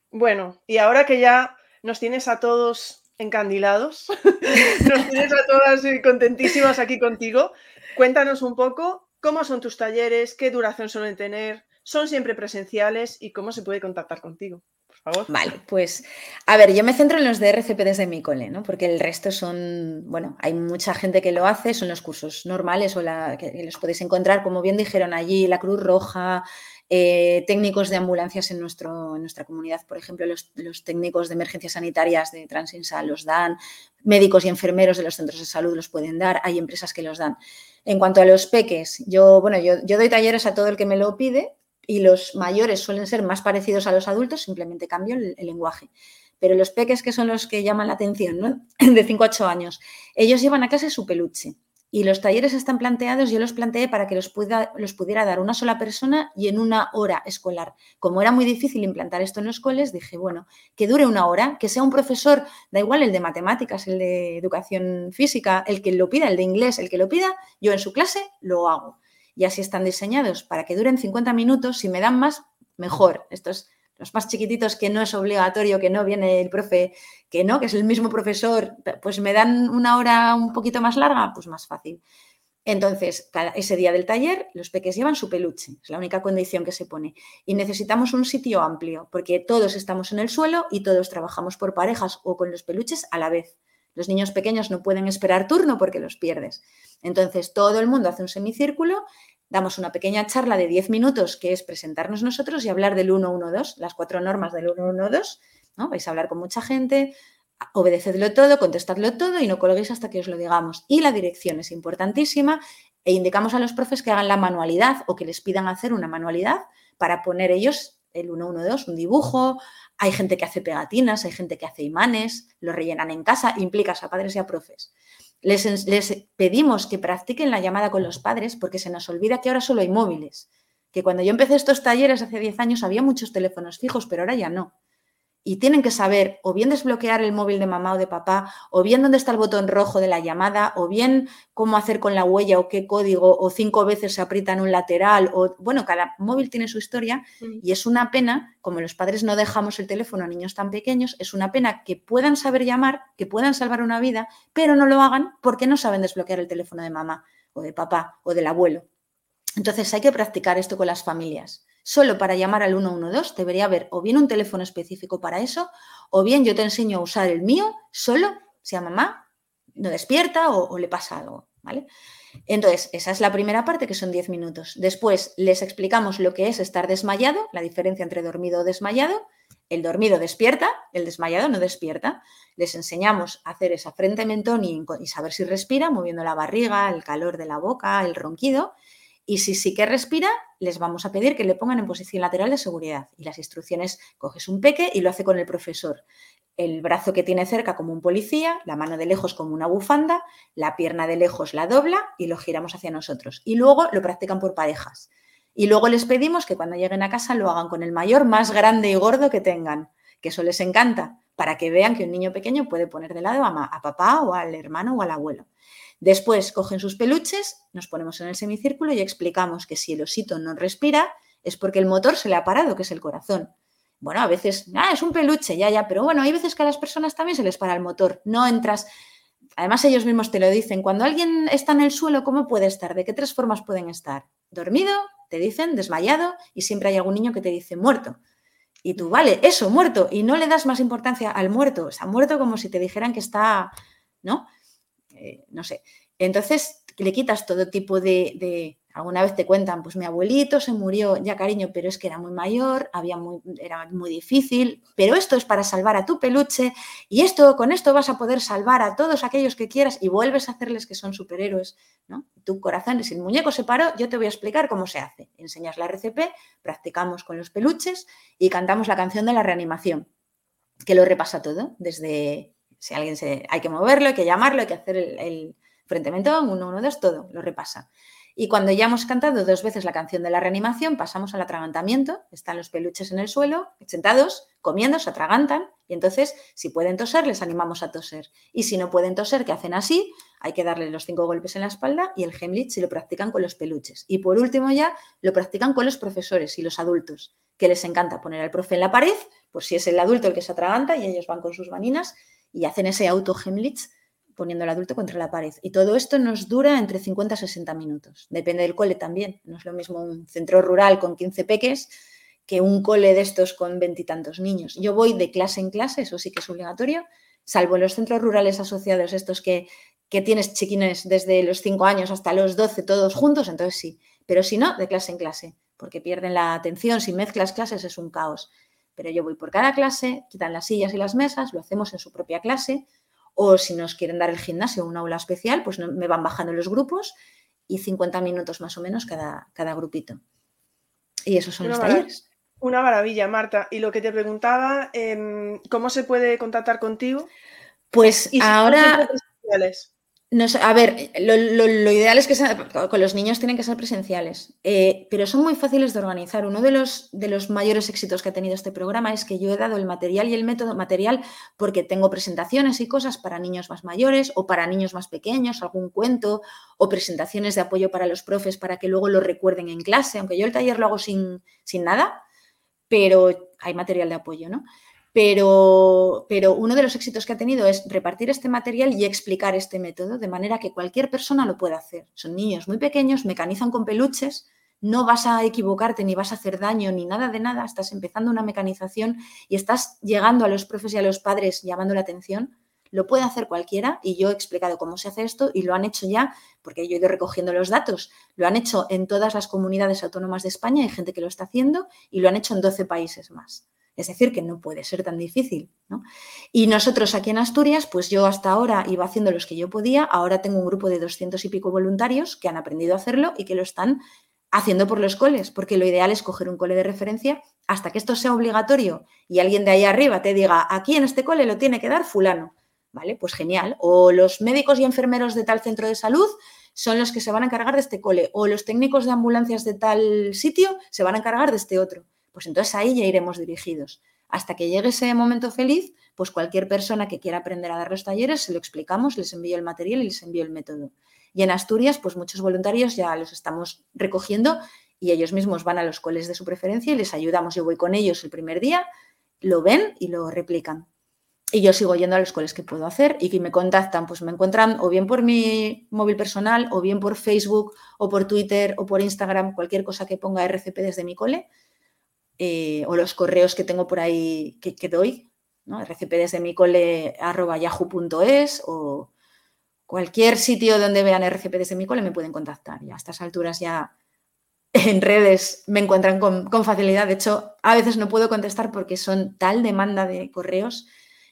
Bueno, y ahora que ya nos tienes a todos encandilados, nos tienes a todas contentísimas aquí contigo, cuéntanos un poco ¿Cómo son tus talleres? ¿Qué duración suelen tener? ¿Son siempre presenciales? ¿Y cómo se puede contactar contigo? Vale, pues a ver, yo me centro en los de desde mi cole, ¿no? Porque el resto son, bueno, hay mucha gente que lo hace, son los cursos normales o la, que los podéis encontrar, como bien dijeron allí, la Cruz Roja, eh, técnicos de ambulancias en, nuestro, en nuestra comunidad, por ejemplo, los, técnicos de emergencias sanitarias de Transinsal los dan, médicos y enfermeros de los centros de salud los pueden dar, hay empresas que los dan. En cuanto a los peques, yo, bueno, yo, doy talleres a todo el que me lo pide y los mayores suelen ser más parecidos a los adultos, simplemente cambio el, lenguaje. Pero los peques, que son los que llaman la atención, ¿no? de 5 a 8 años, ellos llevan a casa su peluche. Y los talleres están planteados, yo los planteé para que los, los pudiera dar una sola persona y en una hora escolar. Como era muy difícil implantar esto en los coles, dije, bueno, que dure una hora, que sea un profesor, da igual el de matemáticas, el de educación física, el que lo pida, el de inglés, el que lo pida, yo en su clase lo hago. Y así están diseñados para que duren 50 minutos, si me dan más, mejor. Estos los más chiquititos que no es obligatorio, que no viene el profe, que no, que es el mismo profesor, pues me dan una hora un poquito más larga, pues más fácil. Entonces, ese día del taller, los peques llevan su peluche, es la única condición que se pone. Y necesitamos un sitio amplio, porque todos estamos en el suelo y todos trabajamos por parejas o con los peluches a la vez. Los niños pequeños no pueden esperar turno porque los pierdes. Entonces, todo el mundo hace un semicírculo damos una pequeña charla de 10 minutos que es presentarnos nosotros y hablar del 112, las cuatro normas del 112, ¿no? Vais a hablar con mucha gente, obedecedlo todo, contestadlo todo y no colguéis hasta que os lo digamos. Y la dirección es importantísima e indicamos a los profes que hagan la manualidad o que les pidan hacer una manualidad para poner ellos el 112, un dibujo. Hay gente que hace pegatinas, hay gente que hace imanes, lo rellenan en casa, implicas a padres y a profes. Les, pedimos que practiquen la llamada con los padres porque se nos olvida que ahora solo hay móviles. Que cuando yo empecé estos talleres hace 10 años había muchos teléfonos fijos, pero ahora ya no y tienen que saber o bien desbloquear el móvil de mamá o de papá, o bien dónde está el botón rojo de la llamada, o bien cómo hacer con la huella o qué código, o cinco veces se aprieta en un lateral, o bueno, cada móvil tiene su historia mm. y es una pena, como los padres no dejamos el teléfono a niños tan pequeños, es una pena que puedan saber llamar, que puedan salvar una vida, pero no lo hagan porque no saben desbloquear el teléfono de mamá o de papá o del abuelo. Entonces hay que practicar esto con las familias solo para llamar al 112 debería haber o bien un teléfono específico para eso, o bien yo te enseño a usar el mío solo si a mamá no despierta o, le pasa algo, ¿vale? Entonces, esa es la primera parte, que son 10 minutos. Después les explicamos lo que es estar desmayado, la diferencia entre dormido o desmayado. El dormido despierta, el desmayado no despierta. Les enseñamos a hacer esa frente mentón y, y saber si respira, moviendo la barriga, el calor de la boca, el ronquido. Y si sí que respira, les vamos a pedir que le pongan en posición lateral de seguridad. Y las instrucciones, coges un peque y lo hace con el profesor. El brazo que tiene cerca como un policía, la mano de lejos como una bufanda, la pierna de lejos la dobla y lo giramos hacia nosotros. Y luego lo practican por parejas. Y luego les pedimos que cuando lleguen a casa lo hagan con el mayor más grande y gordo que tengan, que eso les encanta, para que vean que un niño pequeño puede poner de lado a, a papá o al hermano o al abuelo. Después cogen sus peluches, nos ponemos en el semicírculo y explicamos que si el osito no respira es porque el motor se le ha parado, que es el corazón. Bueno, a veces, ah, es un peluche, ya, ya, pero bueno, hay veces que a las personas también se les para el motor. No entras. Además, ellos mismos te lo dicen. Cuando alguien está en el suelo, ¿cómo puede estar? ¿De qué tres formas pueden estar? Dormido, te dicen, desmayado, y siempre hay algún niño que te dice muerto. Y tú, vale, eso, muerto. Y no le das más importancia al muerto. O sea, muerto como si te dijeran que está, ¿no? Eh, no sé. Entonces le quitas todo tipo de, alguna vez te cuentan, pues mi abuelito se murió, ya cariño, pero es que era muy mayor, había muy, era muy difícil, pero esto es para salvar a tu peluche y esto, con esto vas a poder salvar a todos aquellos que quieras y vuelves a hacerles que son superhéroes, ¿no? Tu corazón, si el muñeco se paró, yo te voy a explicar cómo se hace. Enseñas la RCP, practicamos con los peluches y cantamos la canción de la reanimación, que lo repasa todo, desde si alguien se, hay que moverlo, hay que llamarlo, hay que hacer el, el uno, uno, dos, todo, lo repasa. Y cuando ya hemos cantado dos veces la canción de la reanimación, pasamos al atragantamiento. Están los peluches en el suelo, sentados, comiendo, se atragantan. Y entonces, si pueden toser, les animamos a toser. Y si no pueden toser, que hacen así, hay que darle los cinco golpes en la espalda y el Heimlich si lo practican con los peluches. Y por último ya, lo practican con los profesores y los adultos, que les encanta poner al profe en la pared, por si es el adulto el que se atraganta y ellos van con sus maninas y hacen ese auto Heimlich poniendo al adulto contra la pared. Y todo esto nos dura entre 50 a 60 minutos. Depende del cole también. No es lo mismo un centro rural con 15 peques que un cole de estos con veintitantos niños. Yo voy de clase en clase, eso sí que es obligatorio, salvo los centros rurales asociados, estos que, que tienes chiquines desde los 5 años hasta los 12 todos juntos, entonces sí. Pero si no, de clase en clase, porque pierden la atención. Si mezclas clases es un caos pero yo voy por cada clase, quitan las sillas y las mesas, lo hacemos en su propia clase, o si nos quieren dar el gimnasio o una aula especial, pues me van bajando los grupos y 50 minutos más o menos cada, cada grupito. Y esos son los talleres. Una maravilla, Marta. Y lo que te preguntaba, em, ¿cómo se puede contactar contigo? Pues ahora... No a ver, lo, ideal es que con los niños tienen que ser presenciales, eh, pero son muy fáciles de organizar. Uno de los, de los mayores éxitos que ha tenido este programa es que yo he dado el material y el método material porque tengo presentaciones y cosas para niños más mayores o para niños más pequeños, algún cuento o presentaciones de apoyo para los profes para que luego lo recuerden en clase, aunque yo el taller lo hago sin, sin nada, pero hay material de apoyo, ¿no? Pero, pero, uno de los éxitos que ha tenido es repartir este material y explicar este método de manera que cualquier persona lo pueda hacer. Son niños muy pequeños, mecanizan con peluches, no vas a equivocarte ni vas a hacer daño ni nada de nada, estás empezando una mecanización y estás llegando a los profes y a los padres llamando la atención. Lo puede hacer cualquiera y yo he explicado cómo se hace esto y lo han hecho ya, porque yo he ido recogiendo los datos, lo han hecho en todas las comunidades autónomas de España, hay gente que lo está haciendo y lo han hecho en 12 países más. Es decir, que no puede ser tan difícil. Y nosotros aquí en Asturias, pues yo hasta ahora iba haciendo los que yo podía, ahora tengo un grupo de doscientos y pico voluntarios que han aprendido a hacerlo y que lo están haciendo por los coles, porque lo ideal es coger un cole de referencia hasta que esto sea obligatorio y alguien de ahí arriba te diga, aquí en este cole lo tiene que dar fulano. ¿Vale? Pues genial. O los médicos y enfermeros de tal centro de salud son los que se van a encargar de este cole, o los técnicos de ambulancias de tal sitio se van a encargar de este otro pues entonces ahí ya iremos dirigidos. Hasta que llegue ese momento feliz, pues cualquier persona que quiera aprender a dar los talleres, se lo explicamos, les envío el material y les envío el método. Y en Asturias, pues muchos voluntarios ya los estamos recogiendo y ellos mismos van a los coles de su preferencia y les ayudamos. Yo voy con ellos el primer día, lo ven y lo replican. Y yo sigo yendo a los coles que puedo hacer y que me contactan, pues me encuentran o bien por mi móvil personal, o bien por Facebook, o por Twitter, o por Instagram, cualquier cosa que ponga RCP desde mi cole eh, o los correos que tengo por ahí que, doy, ¿no? mi o cualquier sitio donde vean RCP desde mi cole me pueden contactar. Y a estas alturas ya en redes me encuentran con, facilidad. De hecho, a veces no puedo contestar porque son tal demanda de correos.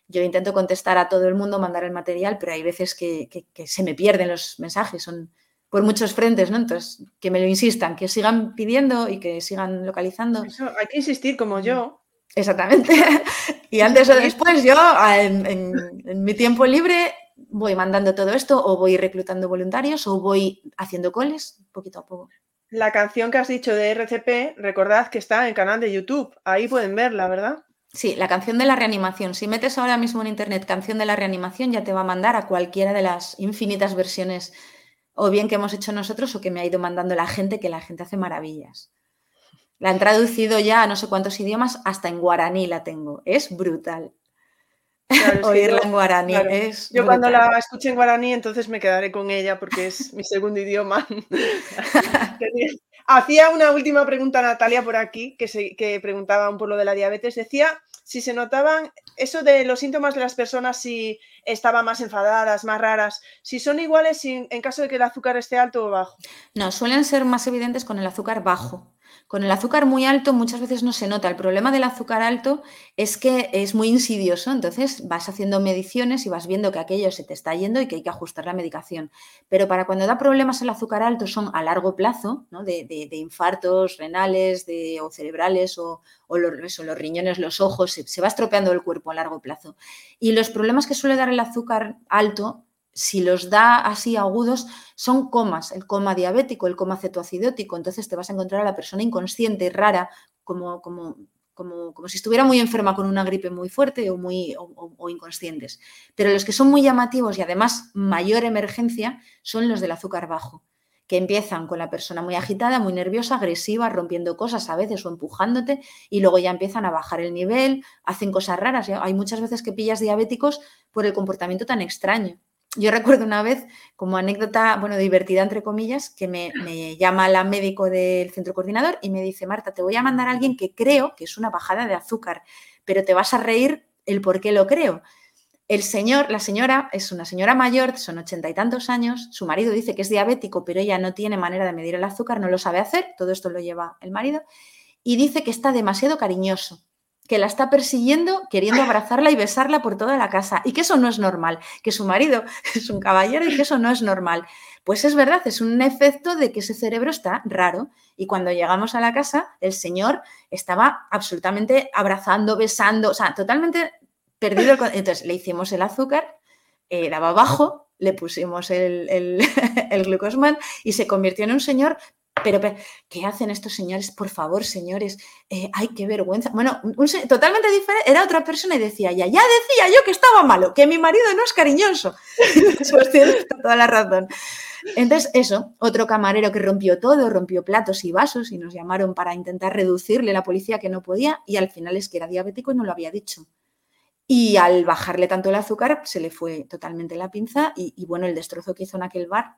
Yo intento contestar a todo el mundo, mandar el material, pero hay veces que, que se me pierden los mensajes. Son por muchos frentes, ¿no? Entonces, que me lo insistan, que sigan pidiendo y que sigan localizando. Eso, hay que insistir como yo. Exactamente. y antes o después yo, en, mi tiempo libre, voy mandando todo esto o voy reclutando voluntarios o voy haciendo coles poquito a poco. La canción que has dicho de RCP, recordad que está en el canal de YouTube. Ahí pueden verla, ¿verdad? Sí, la canción de la reanimación. Si metes ahora mismo en internet canción de la reanimación, ya te va a mandar a cualquiera de las infinitas versiones o bien que hemos hecho nosotros o que me ha ido mandando la gente, que la gente hace maravillas. La han traducido ya a no sé cuántos idiomas, hasta en guaraní la tengo. Es brutal. Oírla en guaraní es. Yo cuando la escuché en guaraní, entonces me quedaré con ella porque es mi segundo idioma. Hacía una última pregunta Natalia por aquí, que, se, que preguntaba un poco lo de la diabetes. Decía si se notaban eso de los síntomas de las personas, si estaban más enfadadas, más raras, si son iguales en caso de que el azúcar esté alto o bajo. No, suelen ser más evidentes con el azúcar bajo. Con el azúcar muy alto muchas veces no se nota. El problema del azúcar alto es que es muy insidioso, entonces vas haciendo mediciones y vas viendo que aquello se te está yendo y que hay que ajustar la medicación. Pero para cuando da problemas el azúcar alto son a largo plazo, de, infartos renales de, o cerebrales o, los, riñones, los ojos, se va estropeando el cuerpo a largo plazo. Y los problemas que suele dar el azúcar alto si los da así agudos, son comas, el coma diabético, el coma cetoacidótico. Entonces te vas a encontrar a la persona inconsciente, rara, como, como, como, como si estuviera muy enferma con una gripe muy fuerte o, muy, o, inconscientes. Pero los que son muy llamativos y además mayor emergencia son los del azúcar bajo que empiezan con la persona muy agitada, muy nerviosa, agresiva, rompiendo cosas a veces o empujándote y luego ya empiezan a bajar el nivel, hacen cosas raras. Hay muchas veces que pillas diabéticos por el comportamiento tan extraño. Yo recuerdo una vez, como anécdota, bueno, divertida entre comillas, que me, llama la médico del centro coordinador y me dice, Marta, te voy a mandar a alguien que creo que es una bajada de azúcar, pero te vas a reír el por qué lo creo. El señor, la señora es una señora mayor, son ochenta y tantos años, su marido dice que es diabético, pero ella no tiene manera de medir el azúcar, no lo sabe hacer, todo esto lo lleva el marido, y dice que está demasiado cariñoso que la está persiguiendo, queriendo abrazarla y besarla por toda la casa, y que eso no es normal, que su marido es un caballero y que eso no es normal. Pues es verdad, es un efecto de que ese cerebro está raro. Y cuando llegamos a la casa, el señor estaba absolutamente abrazando, besando, o sea, totalmente perdido. Entonces le hicimos el azúcar, eh, daba bajo, le pusimos el, el, el y se convirtió en un señor pero, ¿qué hacen estos señores? Por favor, señores, eh, ay, qué vergüenza. Bueno, totalmente diferente, era otra persona y decía, ya, ya decía yo que estaba malo, que mi marido no es cariñoso. pues toda la razón. Entonces, eso, otro camarero que rompió todo, rompió platos y vasos y nos llamaron para intentar reducirle la policía que no podía y al final es que era diabético y no lo había dicho. Y al bajarle tanto el azúcar se le fue totalmente la pinza y bueno, el destrozo que hizo en aquel bar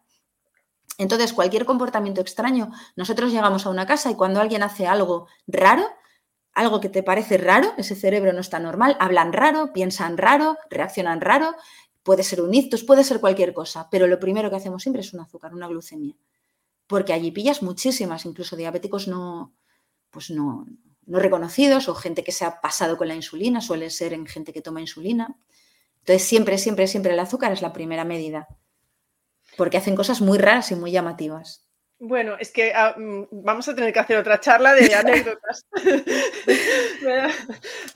entonces, cualquier comportamiento extraño, nosotros llegamos a una casa y cuando alguien hace algo raro, algo que te parece raro, ese cerebro no está normal, hablan raro, piensan raro, reaccionan raro, puede ser un ictus, puede ser cualquier cosa, pero lo primero que hacemos siempre es un azúcar, una glucemia, porque allí pillas muchísimas, incluso diabéticos no, pues no, no reconocidos o gente que se ha pasado con la insulina, suele ser en gente que toma insulina. Entonces, siempre, siempre, siempre el azúcar es la primera medida porque hacen cosas muy raras y muy llamativas. Bueno, es que ah, mm, vamos a tener que hacer otra charla de anécdotas.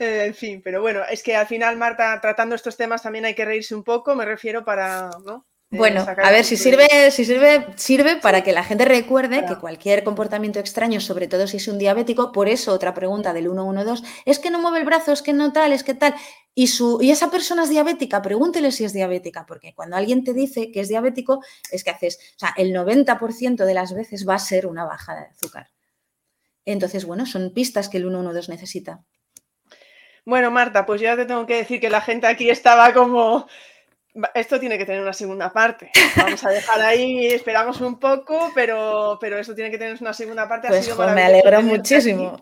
Eh, en fin, pero bueno, es que al final, Marta, tratando estos temas también hay que reírse un poco, me refiero para, ¿no? Bueno, a ver, si sirve, si sirve, sirve para que la gente recuerde que cualquier comportamiento extraño, sobre todo si es un diabético, por eso otra pregunta del 112, es que no mueve el brazo, es que no tal, es que tal. Y, su, y esa persona es diabética, pregúntele si es diabética, porque cuando alguien te dice que es diabético, es que haces, o sea, el 90% de las veces va a ser una bajada de azúcar. Entonces, bueno, son pistas que el 112 necesita. Bueno, Marta, pues ya te tengo que decir que la gente aquí estaba como esto tiene que tener una segunda parte. Vamos a dejar ahí, esperamos un poco, pero, pero esto tiene que tener una segunda parte. Pues me alegro muchísimo.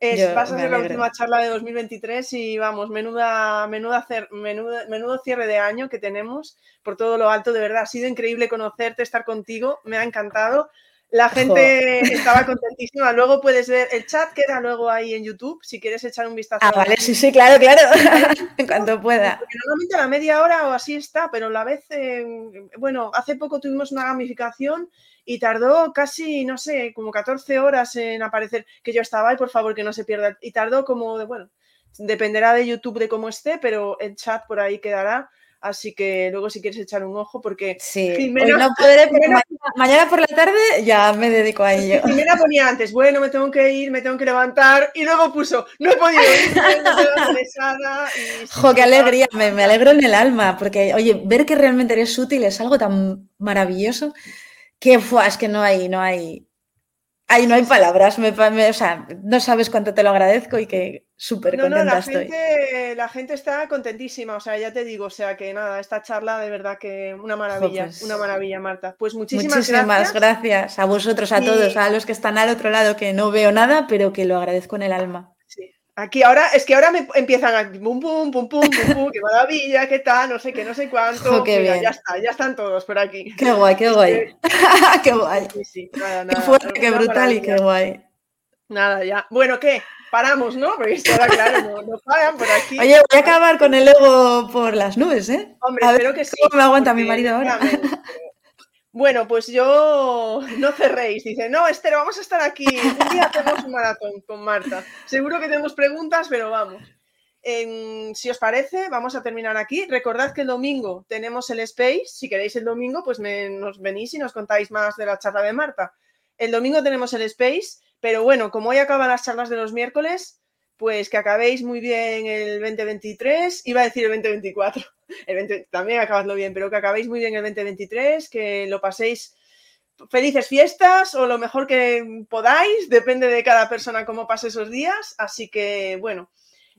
Es, vas a ser la última charla de 2023 y vamos, menuda, menuda, menuda, menudo cierre de año que tenemos por todo lo alto. De verdad, ha sido increíble conocerte, estar contigo, me ha encantado. La gente estaba contentísima. Luego puedes ver el chat, queda luego ahí en YouTube, si quieres echar un vistazo. Ah, vale, sí, sí, claro, claro, en cuanto pueda. Porque normalmente a la media hora o así está, pero la vez, bueno, hace poco tuvimos una gamificación y tardó casi, no sé, como 14 horas en aparecer que yo estaba ahí, por favor, que no se pierda. Y tardó como, de, bueno, dependerá de YouTube de cómo esté, pero el chat por ahí quedará. Así que luego si quieres echar un ojo, porque sí, no podré, mañana, por la tarde ya me dedico a ello. Primero ponía antes, bueno, me tengo que ir, me tengo que levantar, y luego puso, no he podido ir, me Jo, qué alegría, me, me, alegro en el alma, porque, oye, ver que realmente eres útil es algo tan maravilloso que, fue, es que no hay, no hay, Ay, no hay palabras, me, o sea, no sabes cuánto te lo agradezco y que súper contenta no, la estoy. Gente, la gente está contentísima, o sea, ya te digo, o sea, que nada, esta charla de verdad que una maravilla, pues una maravilla, Marta. Pues muchísimas, muchísimas gracias. a vosotros, a todos, a los que están al otro lado, que no veo nada, pero que lo agradezco en el alma. Aquí ahora, es que ahora me empiezan a pum, pum, pum, pum, pum, qué maravilla, qué tal, no sé qué, no sé cuánto. Ya está, ya están todos por aquí. Qué guay, qué guay. qué guay. qué fuerte, qué brutal y qué guay. Nada, ya. Bueno, ¿qué? Paramos, ¿no? Porque esto ahora, claro, no, no pagan por aquí. Oye, voy a acabar con el ego por las nubes, ¿eh? Hombre, a espero que sí. ¿Cómo me aguanta mi marido ahora? Bueno, pues yo no cerréis. Dice, no, Esther, vamos a estar aquí. Un día hacemos un maratón con Marta. Seguro que tenemos preguntas, pero vamos. si os parece, vamos a terminar aquí. Recordad que el domingo tenemos el Space. Si queréis el domingo, pues nos venís y nos contáis más de la charla de Marta. El domingo tenemos el Space, pero bueno, como hoy acaban las charlas de los miércoles, pues que acabéis muy bien el 2023, iba a decir el 2024, el también acabadlo bien, pero que acabéis muy bien el 2023, que lo paséis felices fiestas o lo mejor que podáis, depende de cada persona cómo pase esos días, así que bueno,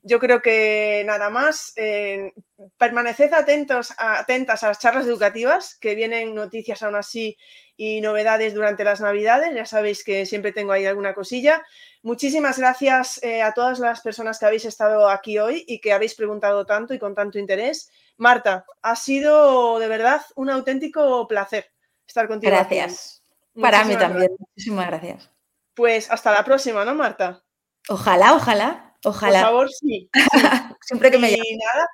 yo creo que nada más, eh, permaneced atentos, atentas a las charlas educativas, que vienen noticias aún así y novedades durante las navidades, ya sabéis que siempre tengo ahí alguna cosilla. Muchísimas gracias eh, a todas las personas que habéis estado aquí hoy y que habéis preguntado tanto y con tanto interés. Marta, ha sido de verdad un auténtico placer estar contigo. Gracias. Para mí también. Muchísimas gracias. Pues hasta la próxima, ¿no, Marta? Ojalá, ojalá, ojalá. Por favor, sí. Siempre que me Y nada,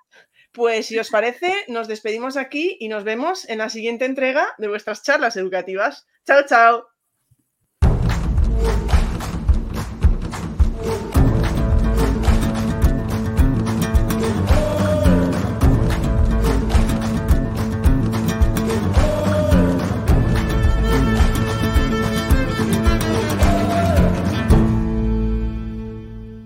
pues si os parece, nos despedimos aquí y nos vemos en la siguiente entrega de vuestras charlas educativas. Chao, chao.